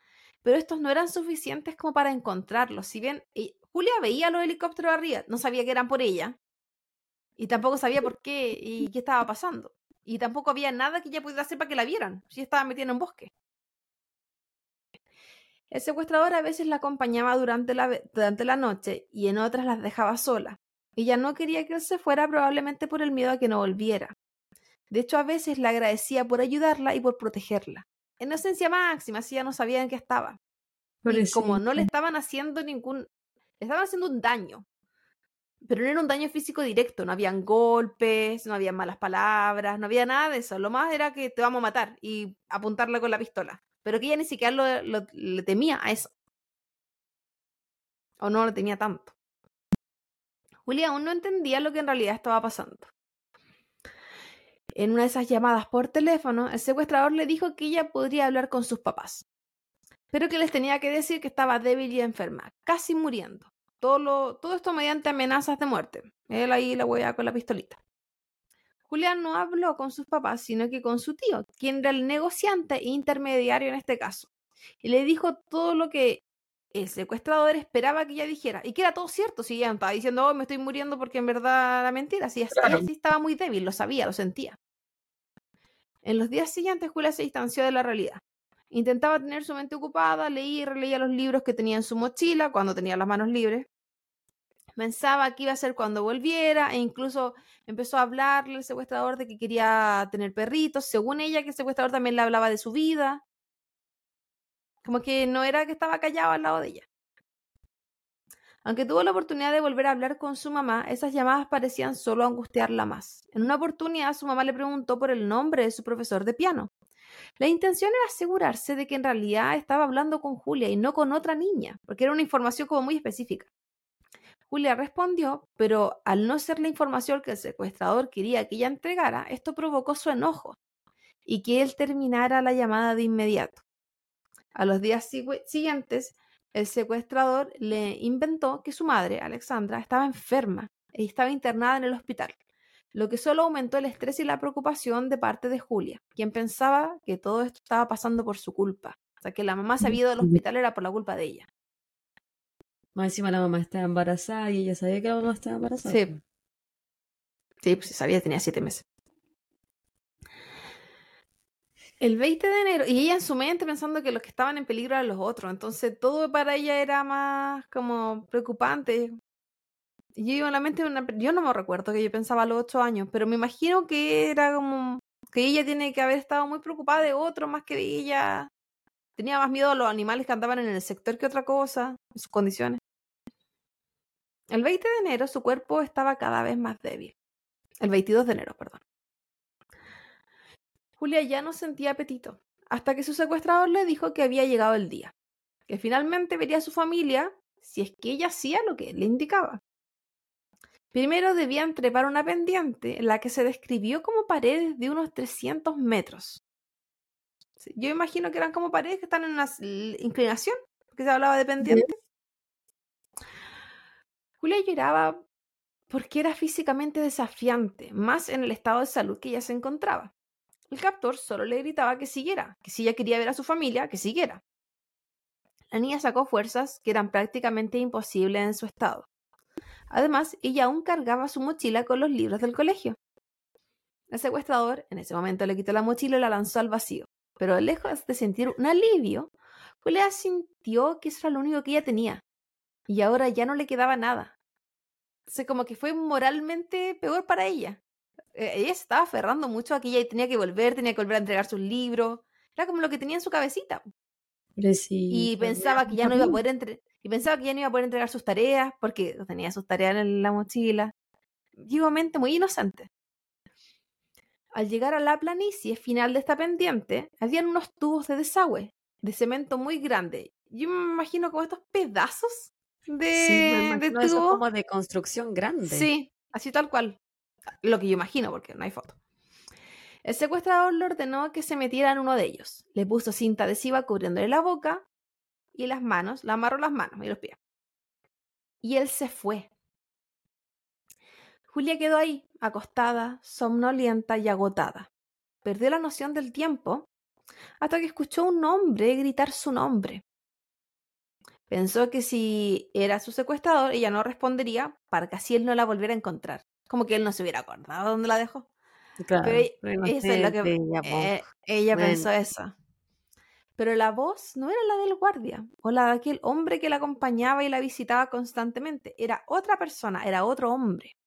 pero estos no eran suficientes como para encontrarlos. Si bien eh, Julia veía los helicópteros arriba, no sabía que eran por ella, y tampoco sabía por qué y qué estaba pasando. Y tampoco había nada que ella pudiera hacer para que la vieran, si estaba metida en un bosque. El secuestrador a veces la acompañaba durante la, durante la noche y en otras las dejaba sola. Ella no quería que él se fuera probablemente por el miedo a que no volviera. De hecho, a veces le agradecía por ayudarla y por protegerla. En esencia máxima, si ya no sabía en qué estaba. Y como no le estaban haciendo ningún. Le estaban haciendo un daño. Pero no era un daño físico directo. No habían golpes, no había malas palabras, no había nada de eso. Lo más era que te vamos a matar y apuntarla con la pistola. Pero que ella ni siquiera le temía a eso. O no lo temía tanto. Julia aún no entendía lo que en realidad estaba pasando. En una de esas llamadas por teléfono, el secuestrador le dijo que ella podría hablar con sus papás, pero que les tenía que decir que estaba débil y enferma, casi muriendo. Todo, esto mediante amenazas de muerte. Él ahí la hueá con la pistolita. Julián no habló con sus papás, sino que con su tío, quien era el negociante e intermediario en este caso. Y le dijo todo lo que el secuestrador esperaba que ella dijera. Y que era todo cierto, si ella estaba diciendo, oh, me estoy muriendo porque en verdad era mentira. Si ella sí estaba muy débil, lo sabía, lo sentía. En los días siguientes, Julia se distanció de la realidad. Intentaba tener su mente ocupada, leía y releía los libros que tenía en su mochila cuando tenía las manos libres. Pensaba que iba a ser cuando volviera e incluso empezó a hablarle al secuestrador de que quería tener perritos. Según ella, que el secuestrador también le hablaba de su vida. Como que no era que estaba callado al lado de ella. Aunque tuvo la oportunidad de volver a hablar con su mamá, esas llamadas parecían solo angustiarla más. En una oportunidad, su mamá le preguntó por el nombre de su profesor de piano. La intención era asegurarse de que en realidad estaba hablando con Julia y no con otra niña, porque era una información como muy específica. Julia respondió, pero al no ser la información que el secuestrador quería que ella entregara, esto provocó su enojo y que él terminara la llamada de inmediato. A los días siguientes, el secuestrador le inventó que su madre, Alexandra, estaba enferma y estaba internada en el hospital, lo que solo aumentó el estrés y la preocupación de parte de Julia, quien pensaba que todo esto estaba pasando por su culpa. O sea, que la mamá se había ido del hospital era por la culpa de ella. Más encima la mamá estaba embarazada y ella sabía que la mamá estaba embarazada. Sí. Sí, pues sabía, tenía siete meses. El 20 de enero, y ella en su mente pensando que los que estaban en peligro eran los otros, entonces todo para ella era más como preocupante. Yo la mente, yo no me recuerdo que yo pensaba a los ocho años, pero me imagino que era como que ella tiene que haber estado muy preocupada de otro más que de ella. Tenía más miedo a los animales que andaban en el sector que otra cosa, en sus condiciones. El 20 de enero su cuerpo estaba cada vez más débil. El 22 de enero, perdón. Julia ya no sentía apetito, hasta que su secuestrador le dijo que había llegado el día, que finalmente vería a su familia si es que ella hacía lo que él le indicaba. Primero debían trepar una pendiente en la que se describió como paredes de unos 300 metros. Yo imagino que eran como paredes que están en una inclinación, porque se hablaba de pendiente. Julia lloraba porque era físicamente desafiante, más en el estado de salud que ella se encontraba. El captor solo le gritaba que siguiera, que si ella quería ver a su familia, que siguiera. La niña sacó fuerzas que eran prácticamente imposibles en su estado. Además, ella aún cargaba su mochila con los libros del colegio. El secuestrador en ese momento le quitó la mochila y la lanzó al vacío, pero lejos de sentir un alivio, Julia sintió que eso era lo único que ella tenía, y ahora ya no le quedaba nada. O como que fue moralmente peor para ella. Eh, ella se estaba aferrando mucho a que ella tenía que volver, tenía que volver a entregar sus libros. Era como lo que tenía en su cabecita. y pensaba que ya no iba a poder y pensaba que ya no iba a poder entregar sus tareas porque tenía sus tareas en la mochila. Igualmente muy inocente. Al llegar a la planicie final de esta pendiente, habían unos tubos de desagüe de cemento muy grande. Yo me imagino como estos pedazos de, de tubo. como de construcción grande. Sí, así tal cual. Lo que yo imagino, porque no hay foto. El secuestrador le ordenó que se metiera en uno de ellos. Le puso cinta adhesiva cubriéndole la boca y las manos, le amarró las manos y los pies. Y él se fue. Julia quedó ahí, acostada, somnolienta y agotada. Perdió la noción del tiempo hasta que escuchó un hombre gritar su nombre. Pensó que si era su secuestrador, ella no respondería para que así él no la volviera a encontrar como que él no se hubiera acordado dónde la dejó. Claro, pero eso es lo que eh, ella pensó eso. Pero la voz no era la del guardia o la de aquel hombre que la acompañaba y la visitaba constantemente. Era otra persona, era otro hombre.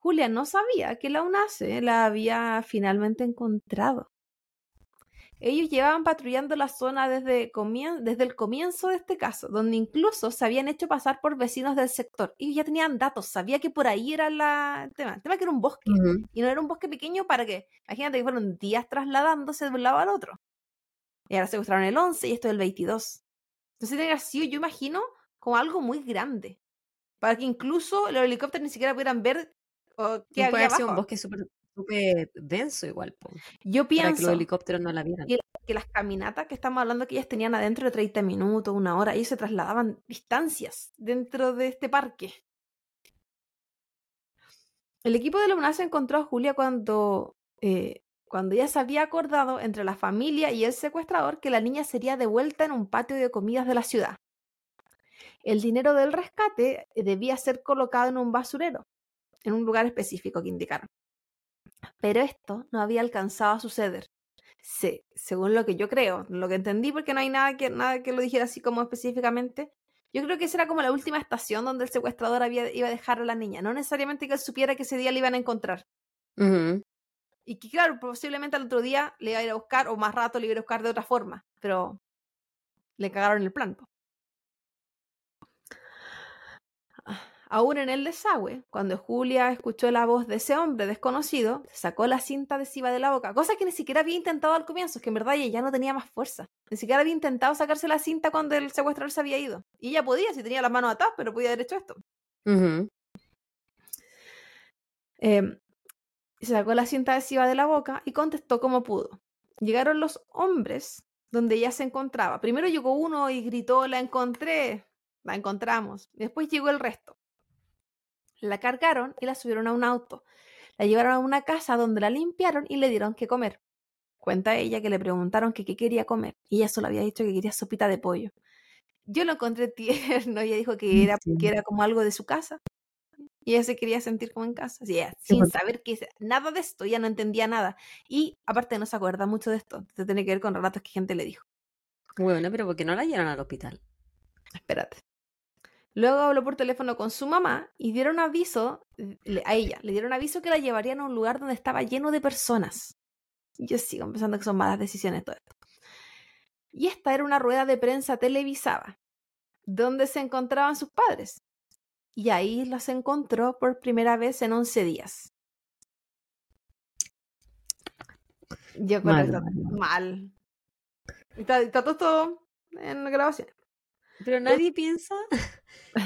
Julia no sabía que la UNACE la había finalmente encontrado. Ellos llevaban patrullando la zona desde, desde, el comienzo de este caso, donde incluso se habían hecho pasar por vecinos del sector. Y ya tenían datos, sabía que por ahí era la... el tema. El tema que era un bosque. Y no era un bosque pequeño para que, imagínate que fueron días trasladándose de un lado al otro. Y ahora secuestraron el 11 y esto es el 22. Entonces tenía sido, yo imagino, como algo muy grande. Para que incluso los helicópteros ni siquiera pudieran ver qué había abajo. un bosque súper súper denso igual. Yo pienso para que los helicópteros no la vieran. Que, las caminatas que estamos hablando que ellas tenían adentro de 30 minutos, una hora, ellos se trasladaban distancias dentro de este parque. El equipo de la se encontró a Julia cuando, eh, cuando ella se había acordado entre la familia y el secuestrador que la niña sería devuelta en un patio de comidas de la ciudad. El dinero del rescate debía ser colocado en un basurero, en un lugar específico que indicaron. Pero esto no había alcanzado a suceder. Sí, según lo que yo creo, lo que entendí, porque no hay nada que, nada que lo dijera así como específicamente. Yo creo que esa era como la última estación donde el secuestrador había, iba a dejar a la niña. No necesariamente que él supiera que ese día le iban a encontrar. Y que, claro, posiblemente al otro día le iba a ir a buscar, o más rato le iba a buscar de otra forma. Pero le cagaron el plan. Aún en el desagüe, cuando Julia escuchó la voz de ese hombre desconocido, sacó la cinta adhesiva de la boca, cosa que ni siquiera había intentado al comienzo, es que en verdad ella ya no tenía más fuerza. Ni siquiera había intentado sacarse la cinta cuando el secuestrador se había ido. Y ella podía, si tenía las manos atadas, pero podía haber hecho esto. Em, se sacó la cinta adhesiva de la boca y contestó como pudo. Llegaron los hombres donde ella se encontraba. Primero llegó uno y gritó, la encontré, la encontramos. Después llegó el resto. La cargaron y la subieron a un auto. La llevaron a una casa donde la limpiaron y le dieron que comer. Cuenta ella que le preguntaron que qué quería comer y ella solo había dicho que quería sopita de pollo. Yo lo encontré tierno, ella dijo que era, que era como algo de su casa. y ella se quería sentir como en casa, sin saber que nada de esto, ya no entendía nada. Y aparte no se acuerda mucho de esto, se tiene que ver con relatos que gente le dijo. Bueno, pero ¿por qué no la llevaron al hospital? Espérate. Luego habló por teléfono con su mamá y dieron aviso a ella, le dieron aviso que la llevarían a un lugar donde estaba lleno de personas. Yo sigo pensando que son malas decisiones todo esto. Y esta era una rueda de prensa televisada, donde se encontraban sus padres. Y ahí los encontró por primera vez en 11 días. Yo creo mal. mal. Está, está todo en grabación. Pero nadie piensa,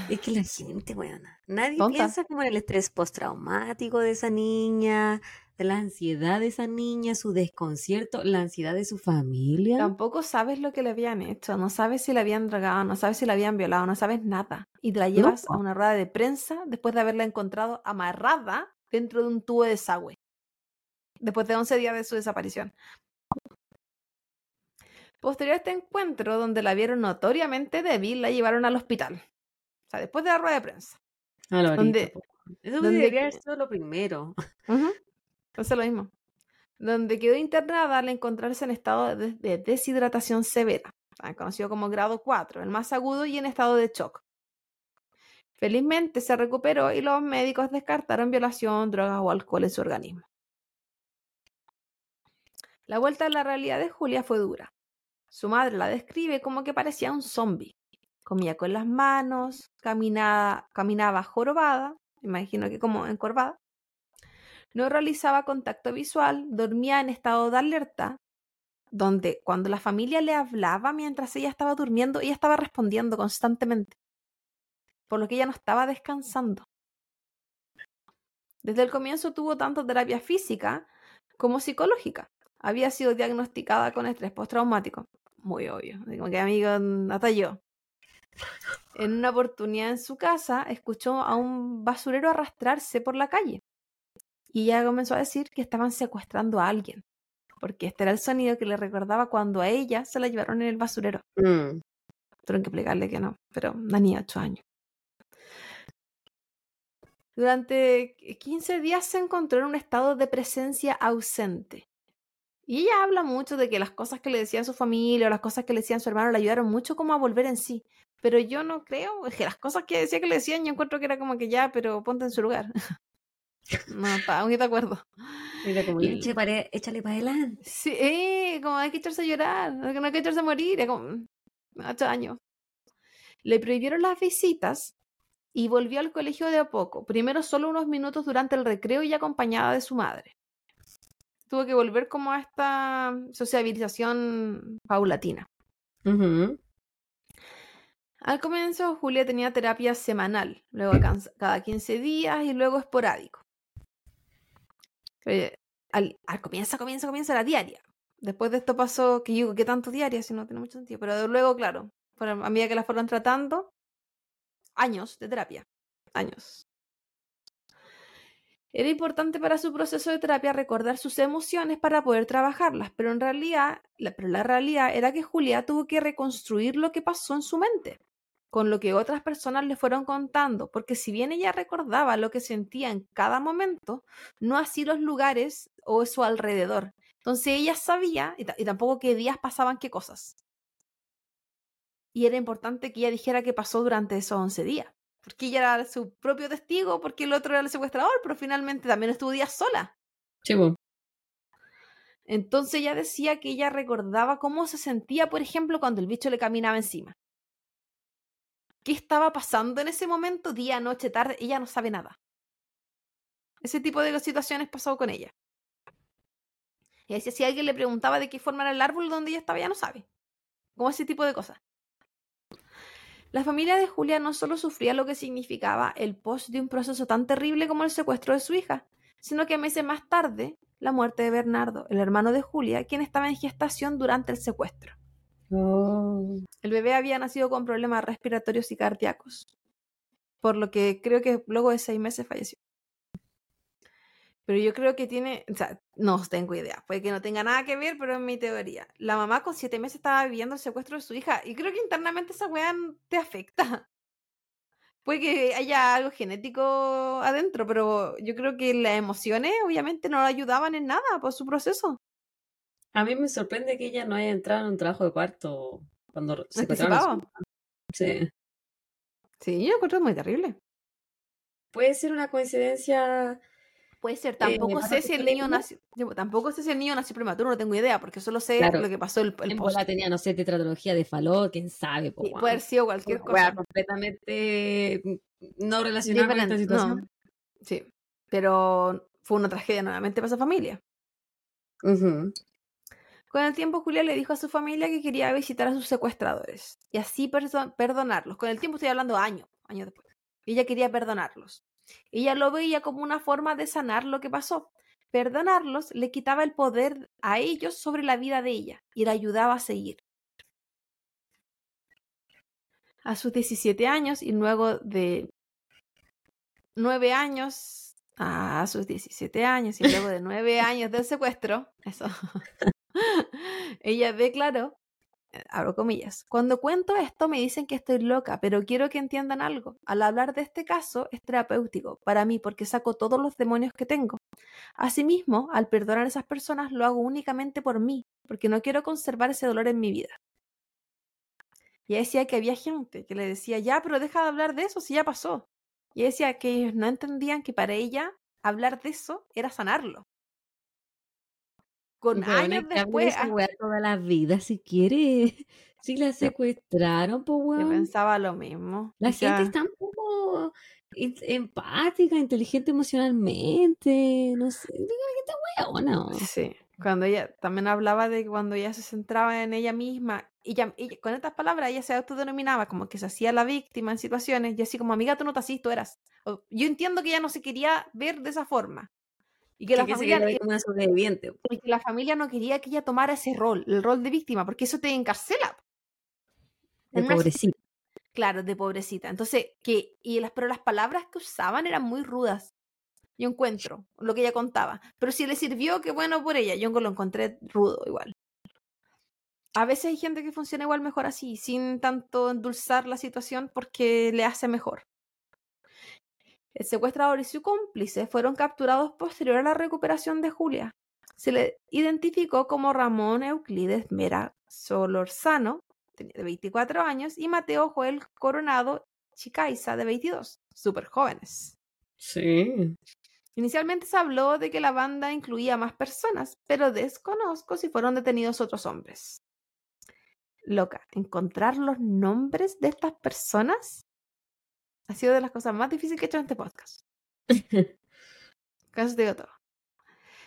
es que la gente, bueno, nadie piensa como en el estrés postraumático de esa niña, de la ansiedad de esa niña, su desconcierto, la ansiedad de su familia. Tampoco sabes lo que le habían hecho, no sabes si la habían dragado, no sabes si la habían violado, no sabes nada. Y te la llevas a una rueda de prensa después de haberla encontrado amarrada dentro de un tubo de desagüe. Después de 11 días de su desaparición. Posterior a este encuentro, donde la vieron notoriamente débil, la llevaron al hospital. O sea, después de la rueda de prensa. La donde, Eso debería haber sido lo primero. Entonces lo mismo. Donde quedó internada al encontrarse en estado de, deshidratación severa, conocido como grado 4, el más agudo y en estado de shock. Felizmente se recuperó y los médicos descartaron violación, drogas o alcohol en su organismo. La vuelta a la realidad de Julia fue dura. Su madre la describe como que parecía un zombie. Comía con las manos, caminaba, caminaba jorobada, imagino que como encorvada. No realizaba contacto visual, dormía en estado de alerta, donde cuando la familia le hablaba mientras ella estaba durmiendo, ella estaba respondiendo constantemente, por lo que ella no estaba descansando. Desde el comienzo tuvo tanto terapia física como psicológica. Había sido diagnosticada con estrés postraumático muy obvio. Como que amigo, hasta yo. En una oportunidad en su casa, escuchó a un basurero arrastrarse por la calle. Y ella comenzó a decir que estaban secuestrando a alguien. Porque este era el sonido que le recordaba cuando a ella se la llevaron en el basurero. Mm. Tuvieron que explicarle que no, pero una niña de 8 años. Durante 15 días se encontró en un estado de presencia ausente. Y ella habla mucho de que las cosas que le decía su familia o las cosas que le decían su hermano le ayudaron mucho como a volver en sí. Pero yo no creo, es que las cosas que decía que le decían yo encuentro que era como que ya, pero ponte en su lugar. no, está muy de acuerdo. Mira, como échale, échale para adelante. Sí, eh, como hay que echarse a llorar, no hay que echarse a morir, es como ocho años. Le prohibieron las visitas y volvió al colegio de a poco, primero solo unos minutos durante el recreo y acompañada de su madre tuvo que volver como a esta sociabilización paulatina. Al comienzo, Julia tenía terapia semanal, luego cada 15 días y luego esporádico. al, comienzo, comienzo, comienzo diaria. Después de esto pasó, que digo, ¿qué tanto diaria? Si no tiene mucho sentido. Pero luego, claro, a medida que la fueron tratando, años de terapia. Años. Era importante para su proceso de terapia recordar sus emociones para poder trabajarlas, pero en realidad, la, pero la realidad era que Julia tuvo que reconstruir lo que pasó en su mente, con lo que otras personas le fueron contando, porque si bien ella recordaba lo que sentía en cada momento, no así los lugares o su alrededor. Entonces ella sabía, y, y tampoco qué días pasaban qué cosas. Y era importante que ella dijera qué pasó durante esos 11 días porque ella era su propio testigo, porque el otro era el secuestrador, pero finalmente también estuvo días sola. Sí, Entonces ella decía que ella recordaba cómo se sentía, por ejemplo, cuando el bicho le caminaba encima. ¿Qué estaba pasando en ese momento, día, noche, tarde? Ella no sabe nada. Ese tipo de situaciones pasó con ella. Y decía, si alguien le preguntaba de qué forma era el árbol donde ella estaba, ella no sabe. Como ese tipo de cosas. La familia de Julia no solo sufría lo que significaba el post de un proceso tan terrible como el secuestro de su hija, sino que meses más tarde, la muerte de Bernardo, el hermano de Julia, quien estaba en gestación durante el secuestro. Oh. El bebé había nacido con problemas respiratorios y cardíacos, por lo que creo que luego de seis meses falleció. Pero yo creo que tiene, o sea, no tengo idea, puede que no tenga nada que ver, pero es mi teoría. La mamá con siete meses estaba viviendo el secuestro de su hija y creo que internamente esa weá te afecta. puede que haya algo genético adentro, pero yo creo que las emociones obviamente no le ayudaban en nada por su proceso. A mí me sorprende que ella no haya entrado en un trabajo de parto cuando se Sí. Sí, yo encuentro muy terrible. Puede ser una coincidencia. Puede ser, tampoco sé si el niño nació, tampoco sé si el niño nació prematuro, no tengo idea, porque solo sé lo que pasó el, el post. tenía, no sé, tetratología de Faló, quién sabe. puede haber sido cualquier cosa. completamente no relacionada con esta situación. Sí, pero fue una tragedia nuevamente para esa familia. Con el tiempo, Julia le dijo a su familia que quería visitar a sus secuestradores y así perdonarlos. Con el tiempo estoy hablando años, años después. Ella quería perdonarlos. Ella lo veía como una forma de sanar lo que pasó. Perdonarlos le quitaba el poder a ellos sobre la vida de ella y la ayudaba a seguir. A sus 17 años y luego de 9 años, a sus 17 años y luego de 9 años del secuestro, eso, ella declaró, abro comillas, cuando cuento esto me dicen que estoy loca, pero quiero que entiendan algo. Al hablar de este caso es terapéutico para mí porque saco todos los demonios que tengo. Asimismo, al perdonar a esas personas lo hago únicamente por mí, porque no quiero conservar ese dolor en mi vida. Y decía que había gente que le decía, ya, pero deja de hablar de eso si ya pasó. Y decía que ellos no entendían que para ella hablar de eso era sanarlo con años después. toda la vida, si quiere. Si la secuestraron, pues bueno. Yo pensaba lo mismo. La gente está un poco empática, inteligente emocionalmente. No sé, la gente ¿no? Sí. Cuando ella también hablaba de cuando ella se centraba en ella misma, y, ya, con estas palabras ella se autodenominaba como que se hacía la víctima en situaciones, y así como, amiga, tú no te así, tú eras. Yo entiendo que ella no se quería ver de esa forma, y que, la familia, la familia no quería que ella tomara ese rol, el rol de víctima, porque eso te encarcela. De pobrecita. Claro, de pobrecita. Entonces, que, y las, pero las palabras que usaban eran muy rudas. Yo encuentro lo que ella contaba. Pero si le sirvió, qué bueno por ella. Yo lo encontré rudo igual. A veces hay gente que funciona igual mejor así, sin tanto endulzar la situación porque le hace mejor. El secuestrador y su cómplice fueron capturados posterior a la recuperación de Julia. Se le identificó como Ramón Euclides Mera Solorzano, de 24 años, y Mateo Joel Coronado Chicaiza, de 22, súper jóvenes. Sí. Inicialmente se habló de que la banda incluía más personas, pero desconozco si fueron detenidos otros hombres. Loca, encontrar los nombres de estas personas ha sido de las cosas más difíciles que he hecho en este podcast. Casi digo todo.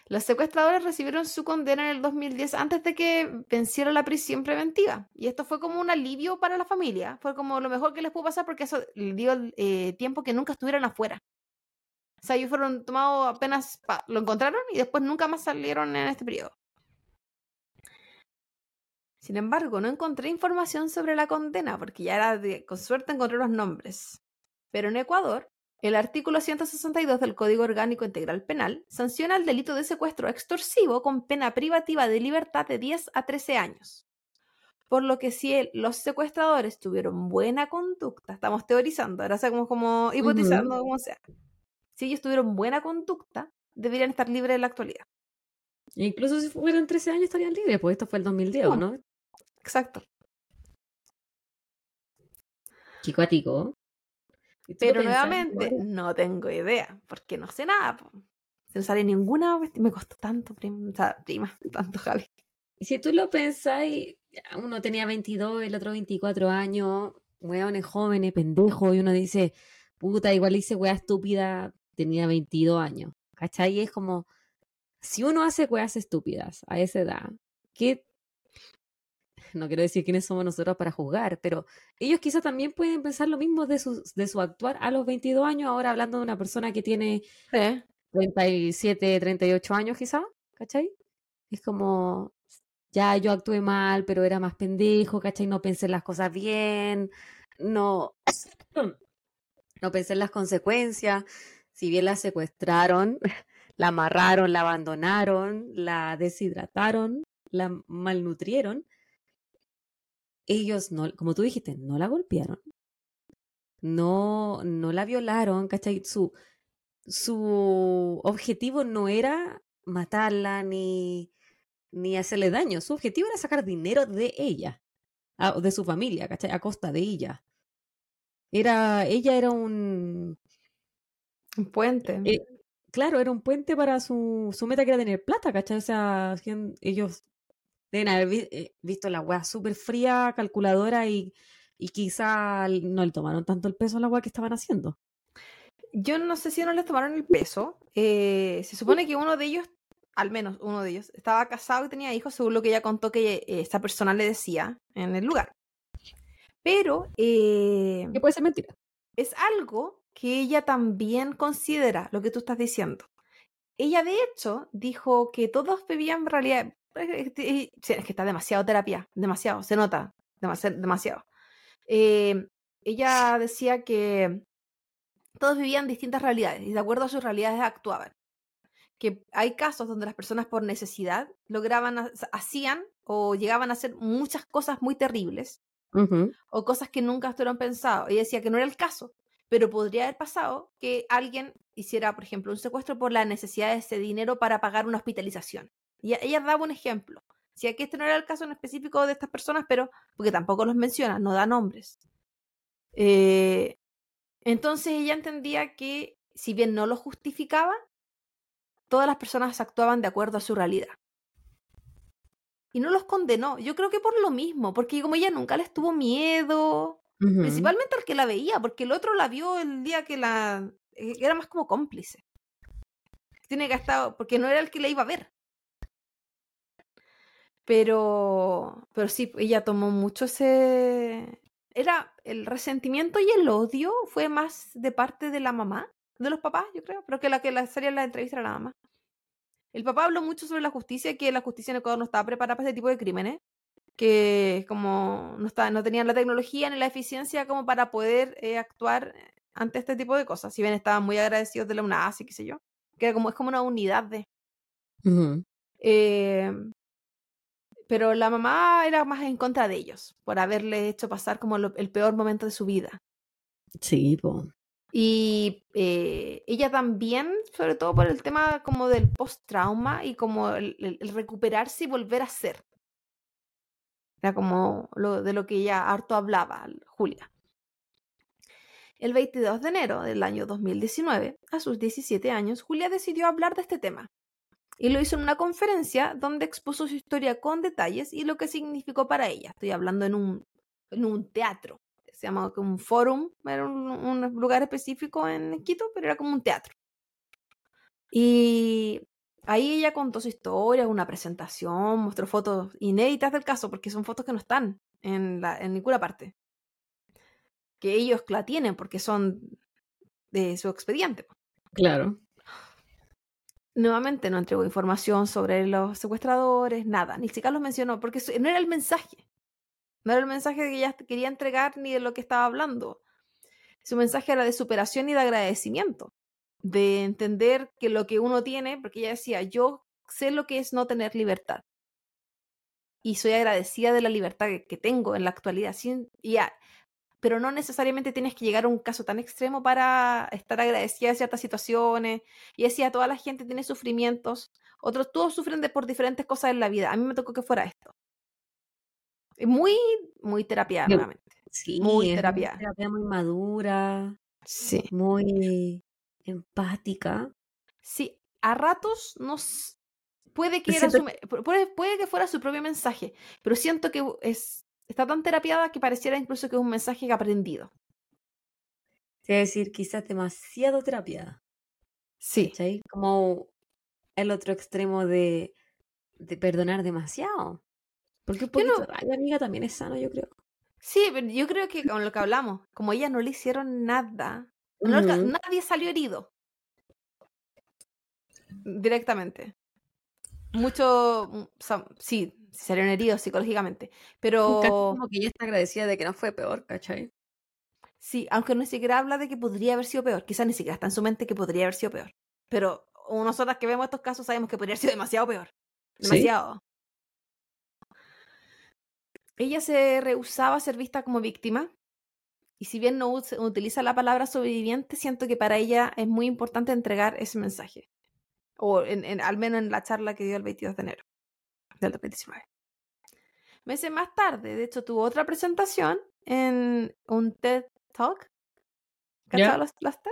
Los secuestradores recibieron su condena en el 2010 antes de que venciera la prisión preventiva. Y esto fue como un alivio para la familia. Fue como lo mejor que les pudo pasar porque eso dio eh, tiempo que nunca estuvieran afuera. O sea, ellos fueron tomados apenas, lo encontraron y después nunca más salieron en este periodo. Sin embargo, no encontré información sobre la condena porque ya era de, con suerte encontré los nombres. Pero en Ecuador, el artículo 162 del Código Orgánico Integral Penal sanciona el delito de secuestro extorsivo con pena privativa de libertad de 10 a 13 años. Por lo que si los secuestradores tuvieron buena conducta, estamos teorizando, ahora estamos como hipotizando como sea. Si ellos tuvieron buena conducta, deberían estar libres en la actualidad. incluso si fueran 13 años estarían libres, pues esto fue el 2010, ¿no? Exacto. Qué cuático. Pero nuevamente, no tengo idea, porque no sé nada. No sale ninguna, me costó tanto, prima, prima tanto, Javi. Y si tú lo pensás, uno tenía 22, el otro 24 años, weones jóvenes, pendejos, y uno dice, puta, igual hice wea estúpida, tenía 22 años. ¿Cachai? Y es como, si uno hace weas estúpidas a esa edad, ¿qué no quiero decir quiénes somos nosotros para juzgar, pero ellos quizás también pueden pensar lo mismo de su, de su actuar a los 22 años, ahora hablando de una persona que tiene 37, 38 años quizás, ¿cachai? Es como, ya yo actué mal, pero era más pendejo, ¿cachai? No pensé en las cosas bien, no, no pensé en las consecuencias, si bien la secuestraron, la amarraron, la abandonaron, la deshidrataron, la malnutrieron, ellos no, como tú dijiste, no la golpearon, no, no la violaron, ¿cachai? Su, su objetivo no era matarla ni, ni hacerle daño. Su objetivo era sacar dinero de ella, de su familia, ¿cachai? A costa de ella. Era, ella era un... Un puente. Eh, claro, era un puente para su, su meta que era tener plata, ¿cachai? O sea, ellos deben haber eh, visto la weá súper fría, calculadora y, y quizá no le tomaron tanto el peso a la weá que estaban haciendo. Yo no sé si no les tomaron el peso. Eh, se supone que uno de ellos, al menos uno de ellos, estaba casado y tenía hijos, según lo que ella contó que esta persona le decía en el lugar. Pero... Eh, ¿Qué puede ser mentira? Es algo que ella también considera, lo que tú estás diciendo. Ella, de hecho, dijo que todos bebían en realidad... Es que está demasiado terapia, demasiado, se nota, demasiado. Eh, ella decía que todos vivían distintas realidades y de acuerdo a sus realidades actuaban. Que hay casos donde las personas por necesidad lograban, hacían o llegaban a hacer muchas cosas muy terribles o cosas que nunca estuvieron pensado. Ella decía que no era el caso, pero podría haber pasado que alguien hiciera, por ejemplo, un secuestro por la necesidad de ese dinero para pagar una hospitalización. Y ella daba un ejemplo. Decía que este no era el caso en específico de estas personas, pero porque tampoco los menciona, no da nombres. Eh, entonces ella entendía que, si bien no lo justificaba, todas las personas actuaban de acuerdo a su realidad y no los condenó. Yo creo que por lo mismo, porque como ella nunca les tuvo miedo, principalmente al que la veía, porque el otro la vio el día que la... Eh, era más como cómplice. Tiene que estar, porque no era el que la iba a ver. Pero, pero sí, ella tomó mucho ese... Era el resentimiento y el odio fue más de parte de la mamá, de los papás, yo creo, pero que la que la salía en la entrevista era la mamá. El papá habló mucho sobre la justicia, que la justicia en Ecuador no estaba preparada para ese tipo de crímenes, que como no, está, no tenían la tecnología ni la eficiencia como para poder eh, actuar ante este tipo de cosas, si bien estaban muy agradecidos de la UNASI, qué sé yo, que era como, es como una unidad de... Em, pero la mamá era más en contra de ellos, por haberle hecho pasar como el peor momento de su vida. Sí, pues. Y eh, ella también, sobre todo por el tema como del post-trauma y como el, recuperarse y volver a ser. Era como lo, de lo que ella harto hablaba, Julia. El 22 de enero del año 2019, a sus 17 años, Julia decidió hablar de este tema. Y lo hizo en una conferencia donde expuso su historia con detalles y lo que significó para ella. Estoy hablando en un, en un teatro se llamaba un forum, era un, lugar específico en Quito, pero era como un teatro. Y ahí ella contó su historia, una presentación, mostró fotos inéditas del caso, porque son fotos que no están en, en ninguna parte. Que ellos la tienen porque son de su expediente. Claro. Nuevamente no entregó información sobre los secuestradores, nada, ni siquiera los mencionó, porque no era el mensaje. No era el mensaje que ella quería entregar ni de lo que estaba hablando. Su mensaje era de superación y de agradecimiento, de entender que lo que uno tiene, porque ella decía, yo sé lo que es no tener libertad. Y soy agradecida de la libertad que, tengo en la actualidad. Pero no necesariamente tienes que llegar a un caso tan extremo para estar agradecida de ciertas situaciones. Y decía, toda la gente tiene sufrimientos. Otros, todos sufren de, por diferentes cosas en la vida. A mí me tocó que fuera esto. Muy, muy terapia, nuevamente. Sí, muy terapia. Muy madura. Sí. Muy empática. Sí, a ratos nos puede que, era puede, que fuera su propio mensaje, pero siento que es, está tan terapiada que pareciera incluso que es un mensaje que ha aprendido. Es decir, quizás demasiado terapiada. Sí. Como el otro extremo de, de perdonar demasiado. Porque un poquito no... amiga, también es sano, yo creo. Sí, pero yo creo que con lo que hablamos, como ella no le hicieron nada, nadie salió herido. Directamente. Mucho, mm, sí, salieron heridos psicológicamente, pero... Como que ella está agradecida de que no fue peor, ¿cachai? Sí, aunque no siquiera habla de que podría haber sido peor, quizás ni siquiera está en su mente que podría haber sido peor. Pero nosotras que vemos estos casos sabemos que podría haber sido demasiado peor. Demasiado. Ella se rehusaba a ser vista como víctima y si bien no utiliza la palabra sobreviviente, siento que para ella es muy importante entregar ese mensaje. O en, al menos en la charla que dio el 22 de enero del 2019. Meses más tarde, de hecho, tuvo otra presentación en un TED Talk. ¿Cachado las, TED?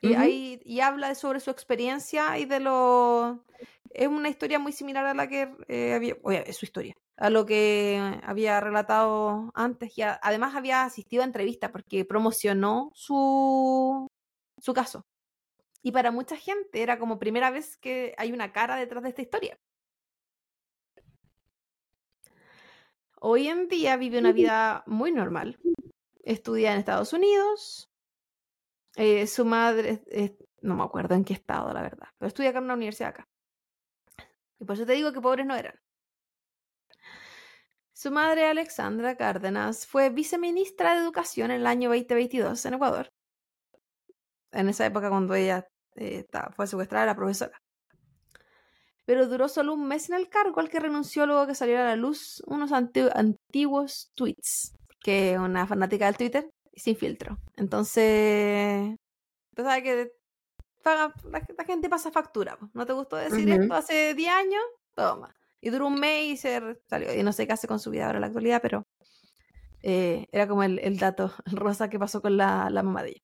Y ahí y habla sobre su experiencia y de lo... Es una historia muy similar a la que eh, había... Oye, es su historia a lo que había relatado antes y además había asistido a entrevistas porque promocionó su, su caso. Y para mucha gente era como primera vez que hay una cara detrás de esta historia. Hoy en día vive una vida muy normal. Estudia en Estados Unidos. Eh, su madre, no me acuerdo en qué estado, la verdad, pero estudia acá en una universidad acá. Y por eso te digo que pobres no eran. Su madre, Alexandra Cárdenas, fue viceministra de Educación en el año 2022 en Ecuador. En esa época cuando ella eh, fue secuestrada, la profesora. Pero duró solo un mes en el cargo al que renunció luego que saliera a la luz unos antiguos tweets, que una fanática del Twitter sin filtro. Entonces, tú sabes que la, gente pasa factura. ¿No te gustó decir esto hace 10 años? Toma. Y duró un mes y se salió. Y no sé qué hace con su vida ahora en la actualidad, pero eh, era como el, el, dato rosa que pasó con la, la mamá de ella.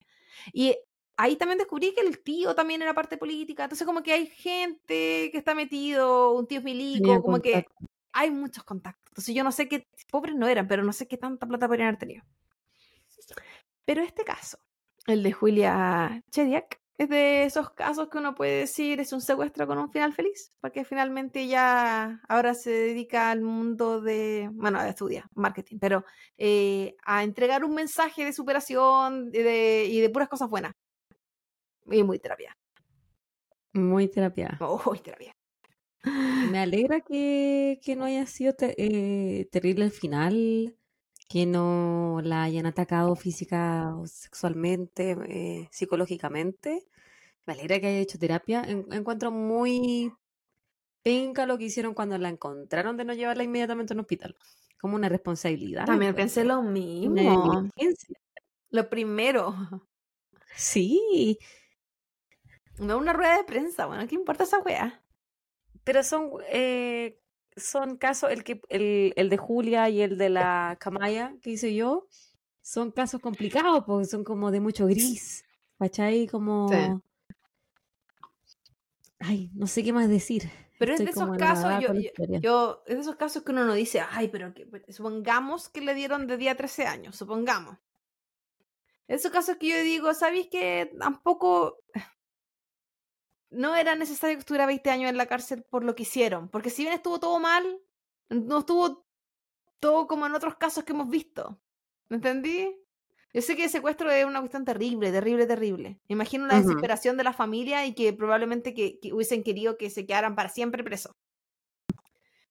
Y ahí también descubrí que el tío también era parte política. Entonces, como que hay gente que está metido, un tío milico, como que hay muchos contactos. Entonces, yo no sé qué, pobres no eran, pero no sé qué tanta plata podrían haber tenido. Pero este caso, el de Julia Chediak, es de esos casos que uno puede decir es un secuestro con un final feliz, porque finalmente ya ahora se dedica al mundo de, bueno, estudia marketing, pero eh, a entregar un mensaje de superación y de, puras cosas buenas. Y muy terapia. Muy terapia. Muy terapia. Me alegra que, no haya sido eh, terrible el final, que no la hayan atacado física o sexualmente, eh, psicológicamente. Me alegra que haya hecho terapia. encuentro muy penca lo que hicieron cuando la encontraron de no llevarla inmediatamente a un hospital. Como una responsabilidad. También pensé lo mismo. Lo primero. Sí. No una rueda de prensa, bueno, ¿qué importa esa wea? Pero son eh, son casos, el, que, el, el, de Julia y el de la Camaya que hice yo, son casos complicados porque son como de mucho gris. ¿Cachai? Como... Ay, no sé qué más decir. Pero es de esos casos, yo, yo, es de esos casos que uno no dice, ay, pero que, pues, supongamos que le dieron de día a 13 años, supongamos. Esos casos que yo digo, ¿sabéis que tampoco no era necesario que estuviera 20 años en la cárcel por lo que hicieron, porque si bien estuvo todo mal, no estuvo todo como en otros casos que hemos visto. ¿Me entendí? Yo sé que el secuestro es una cuestión terrible, terrible, terrible. imagino la desesperación de la familia y que probablemente que, hubiesen querido que se quedaran para siempre presos.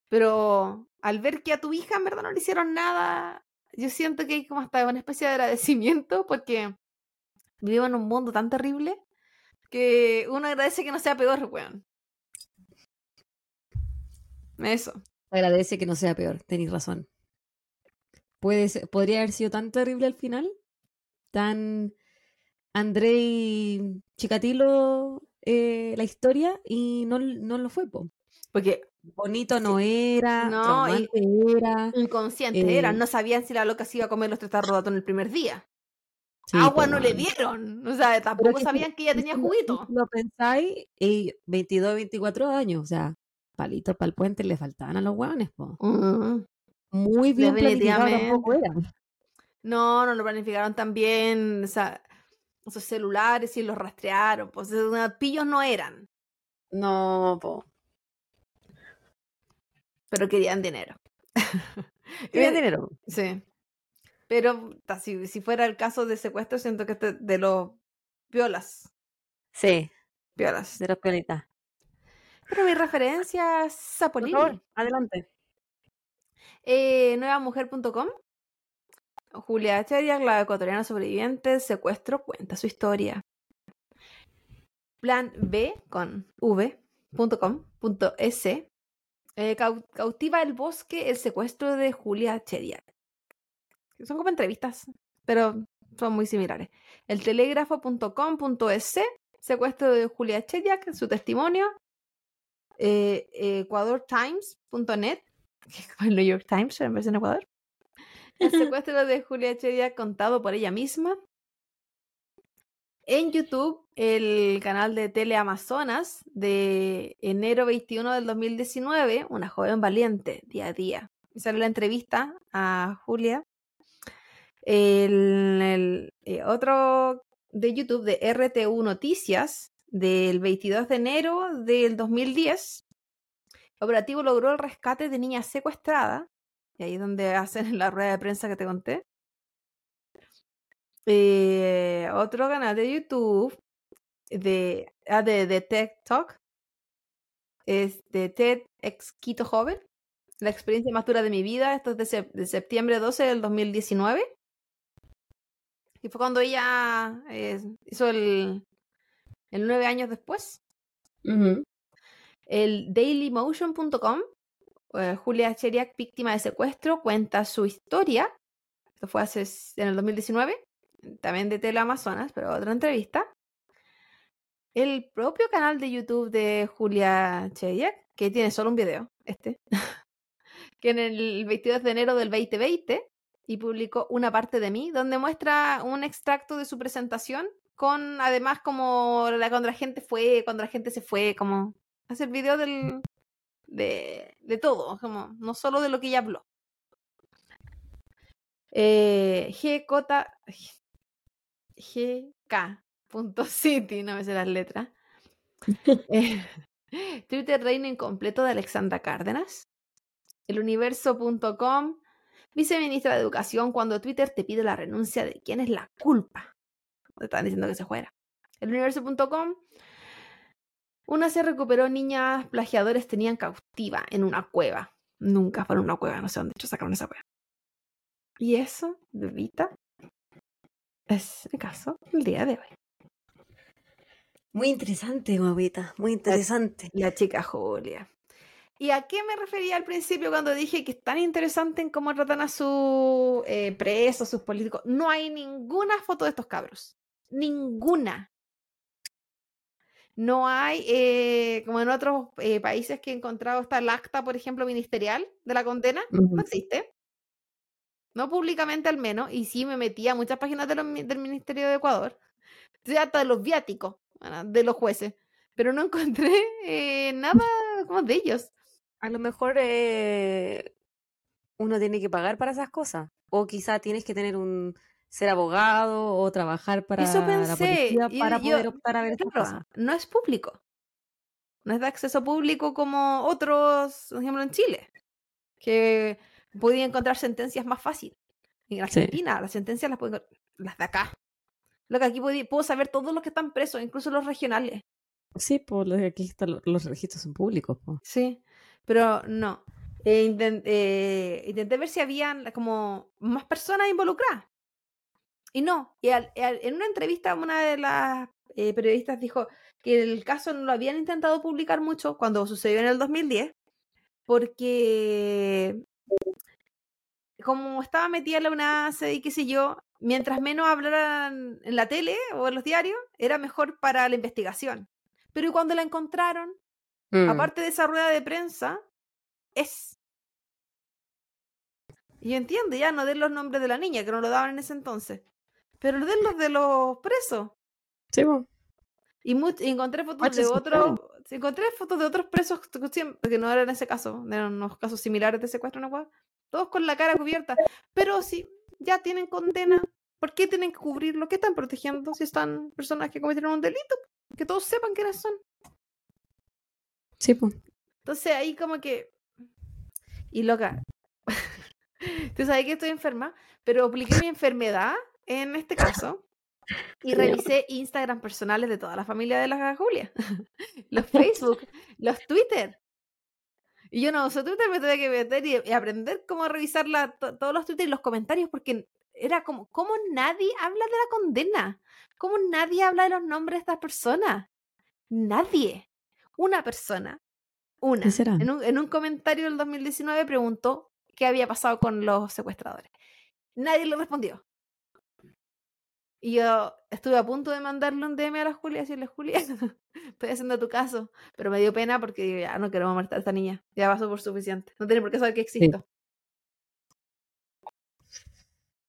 Pero al ver que a tu hija en verdad no le hicieron nada, yo siento que hay como hasta una especie de agradecimiento porque vivimos en un mundo tan terrible que uno agradece que no sea peor, weón. Eso. Agradece que no sea peor, tenéis razón. Puede podría haber sido tan terrible al final, tan Andrei Chikatilo eh, la historia y no, no lo fue, po. Porque bonito no era, no, era, inconsciente era, eh no sabían si la loca se iba a comer los tres en el primer día. Agua no le dieron. O sea, tampoco sabían que ella tenía juguito. lo pensáis, y 22, 24 años, o sea, palitos para el puente le faltaban a los guanes, po. Muy bien planificado No, no lo planificaron tan bien. O sea, esos celulares y los rastrearon. Pues pillos no eran. No, po. Pero querían dinero. querían dinero. Sí. Pero si, si fuera el caso de secuestro, siento que este de los violas. Sí. Violas. De los piolitas. Pero mi referencia es Zapolín. adelante. Eh, nuevamujer.com. Julia Cheriak, la ecuatoriana sobreviviente, secuestro, cuenta su historia. Plan B con v.com.es. Eh, cautiva el bosque el secuestro de Julia Cheriak son como entrevistas, pero son muy similares. El telégrafo.com.es, secuestro de Julia Chediak, su testimonio. Eh, EcuadorTimes.net, el New York Times en vez de Ecuador. El secuestro de Julia Chediak contado por ella misma. En YouTube, el canal de Teleamazonas de enero 21 del 2019, una joven valiente, día a día. Y sale la entrevista a Julia. El, eh, otro de YouTube de RTU Noticias del 22 de enero del 2010. El operativo logró el rescate de niña secuestrada. Y ahí es donde hacen la rueda de prensa que te conté. Eh, otro canal de YouTube de, ah, de, de TED Talk es de Ted Exquito Joven, la experiencia más dura de mi vida. Esto es de, septiembre 12 del 2019. Y fue cuando ella eh, hizo el, el nueve años después. El dailymotion.com, eh, Julia Cheriak, víctima de secuestro, cuenta su historia. Esto fue hace, en el 2019 también de Teleamazonas, pero otra entrevista. El propio canal de YouTube de Julia Cheyek, que tiene solo un video, este, que en el 22 de enero del 2020 y publicó una parte de mí, donde muestra un extracto de su presentación con además como la, cuando la gente fue, cuando la gente se fue, como hace el video del, de, de todo, como no solo de lo que ella habló. Eh, GJ, gk.city, no me sé las letras. Eh, Twitter reino incompleto de Alexandra Cárdenas. Eluniverso.com, viceministra de Educación, cuando Twitter te pide la renuncia de quién es la culpa. Te están diciendo que se fuera. Eluniverso.com, una se recuperó, niñas plagiadores tenían cautiva en una cueva. Nunca fueron una cueva, no sé dónde sacaron esa cueva. Y eso, bebita, es el caso el día de hoy. Muy interesante, guaguita, muy interesante. La, chica Julia. ¿Y a qué me refería al principio cuando dije que es tan interesante en cómo tratan a sus eh, presos, sus políticos? No hay ninguna foto de estos cabros. Ninguna. No hay, eh, como en otros eh, países que he encontrado, está el acta, por ejemplo, ministerial de la condena. No existe. No públicamente al menos, y sí me metía a muchas páginas del Ministerio de Ecuador, hasta de los viáticos de los jueces, pero no encontré eh, nada como de ellos. A lo mejor eh, uno tiene que pagar para esas cosas, o quizá tienes que tener un ser abogado o trabajar para Eso pensé, la policía para poder optar a ver cosas. No es público. No es de acceso público como otros, por ejemplo, en Chile, que podía encontrar sentencias más fácil. En Argentina, las sentencias las puedo las de acá. Lo que aquí puedo, saber todos los que están presos, incluso los regionales. Sí, por pues, aquí están los, registros son públicos. Sí, pero no. Eh, eh, intenté ver si habían como más personas involucradas. Y no. Y en una entrevista, una de las eh, periodistas dijo que el caso no lo habían intentado publicar mucho cuando sucedió en el 2010, porque como estaba metida en la UNACE y qué sé yo, mientras menos hablaran en la tele o en los diarios, era mejor para la investigación. Pero cuando la encontraron, mm. aparte de esa rueda de prensa, es. Y yo entiendo, ya no den los nombres de la niña, que no lo daban en ese entonces. Pero den los de los presos. Sí, y, encontré fotos de otros. Encontré fotos de otros presos que no eran ese caso, eran unos casos similares de secuestro, ¿no? todos con la cara cubierta. Pero si ya tienen condena, ¿por qué tienen que cubrirlo? ¿Qué están protegiendo si están personas que cometieron un delito? Que todos sepan quiénes son. Sí, pues. Entonces ahí como que... Y loca, tú sabes que estoy enferma, pero apliqué mi enfermedad en este caso y revisé Instagram personales de toda la familia de la Julia, los Facebook, los Twitter, y yo no uso Twitter, me tuve que meter y, aprender cómo revisar todos los Twitter y los comentarios, porque era como, ¿cómo nadie habla de la condena? ¿Cómo nadie habla de los nombres de estas personas? Nadie. Una persona, una, en un, en un comentario del 2019 preguntó qué había pasado con los secuestradores. Nadie le respondió. Y yo estuve a punto de mandarle un DM a la Julia y decirle, Julia, estoy haciendo tu caso. Pero me dio pena porque ya no queremos matar a esta niña. Ya pasó por suficiente. No tiene por qué saber que existo.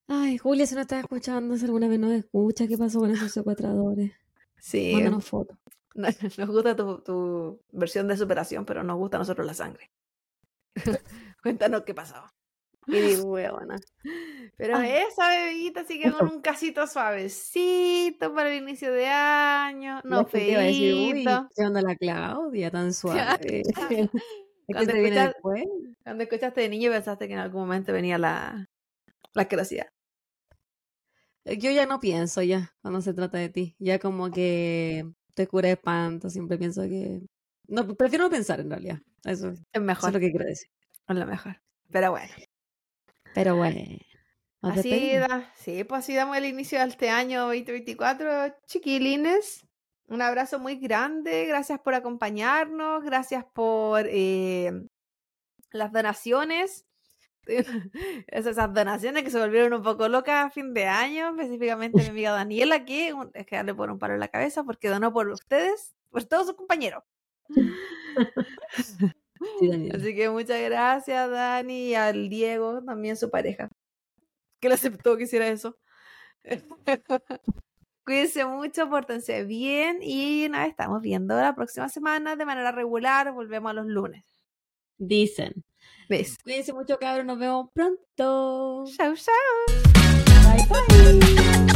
Ay, Julia, si no estás escuchando, si alguna vez no escucha, ¿qué pasó con esos secuestradores? Sí. Mándanos fotos. Nos gusta tu, tu, versión de superación, pero nos gusta a nosotros la sangre. Cuéntanos qué pasaba. Y digo, buena. Pero esa bebita sigue con un casito suavecito para el inicio de año. No feito. ¿Qué onda la Claudia tan suave? cuando, escuchaste, cuando escuchaste de niño pensaste que en algún momento venía la, la asquerosidad. Eh, yo ya no pienso ya cuando se trata de ti. Ya como que te cura de espanto. Siempre pienso que. No, prefiero no pensar en realidad. Eso es mejor. Eso es lo que quiero decir. Es lo mejor. Pero bueno. Pero bueno. Así, da, sí, pues así damos el inicio de este año 2024, chiquilines. Un abrazo muy grande, gracias por acompañarnos, gracias por eh, las donaciones. Esas donaciones que se volvieron un poco locas a fin de año, específicamente mi amiga Daniela, que es que darle por un palo en la cabeza porque donó por ustedes, por todos sus compañeros. Así que muchas gracias, Dani, y al Diego, también su pareja, que le aceptó que hiciera eso. Cuídense mucho, pórtense bien y nada, estamos viendo la próxima semana de manera regular. Volvemos a los lunes. Dicen. Cuídense mucho, cabros. Nos vemos pronto. Chao, chao. Bye, bye.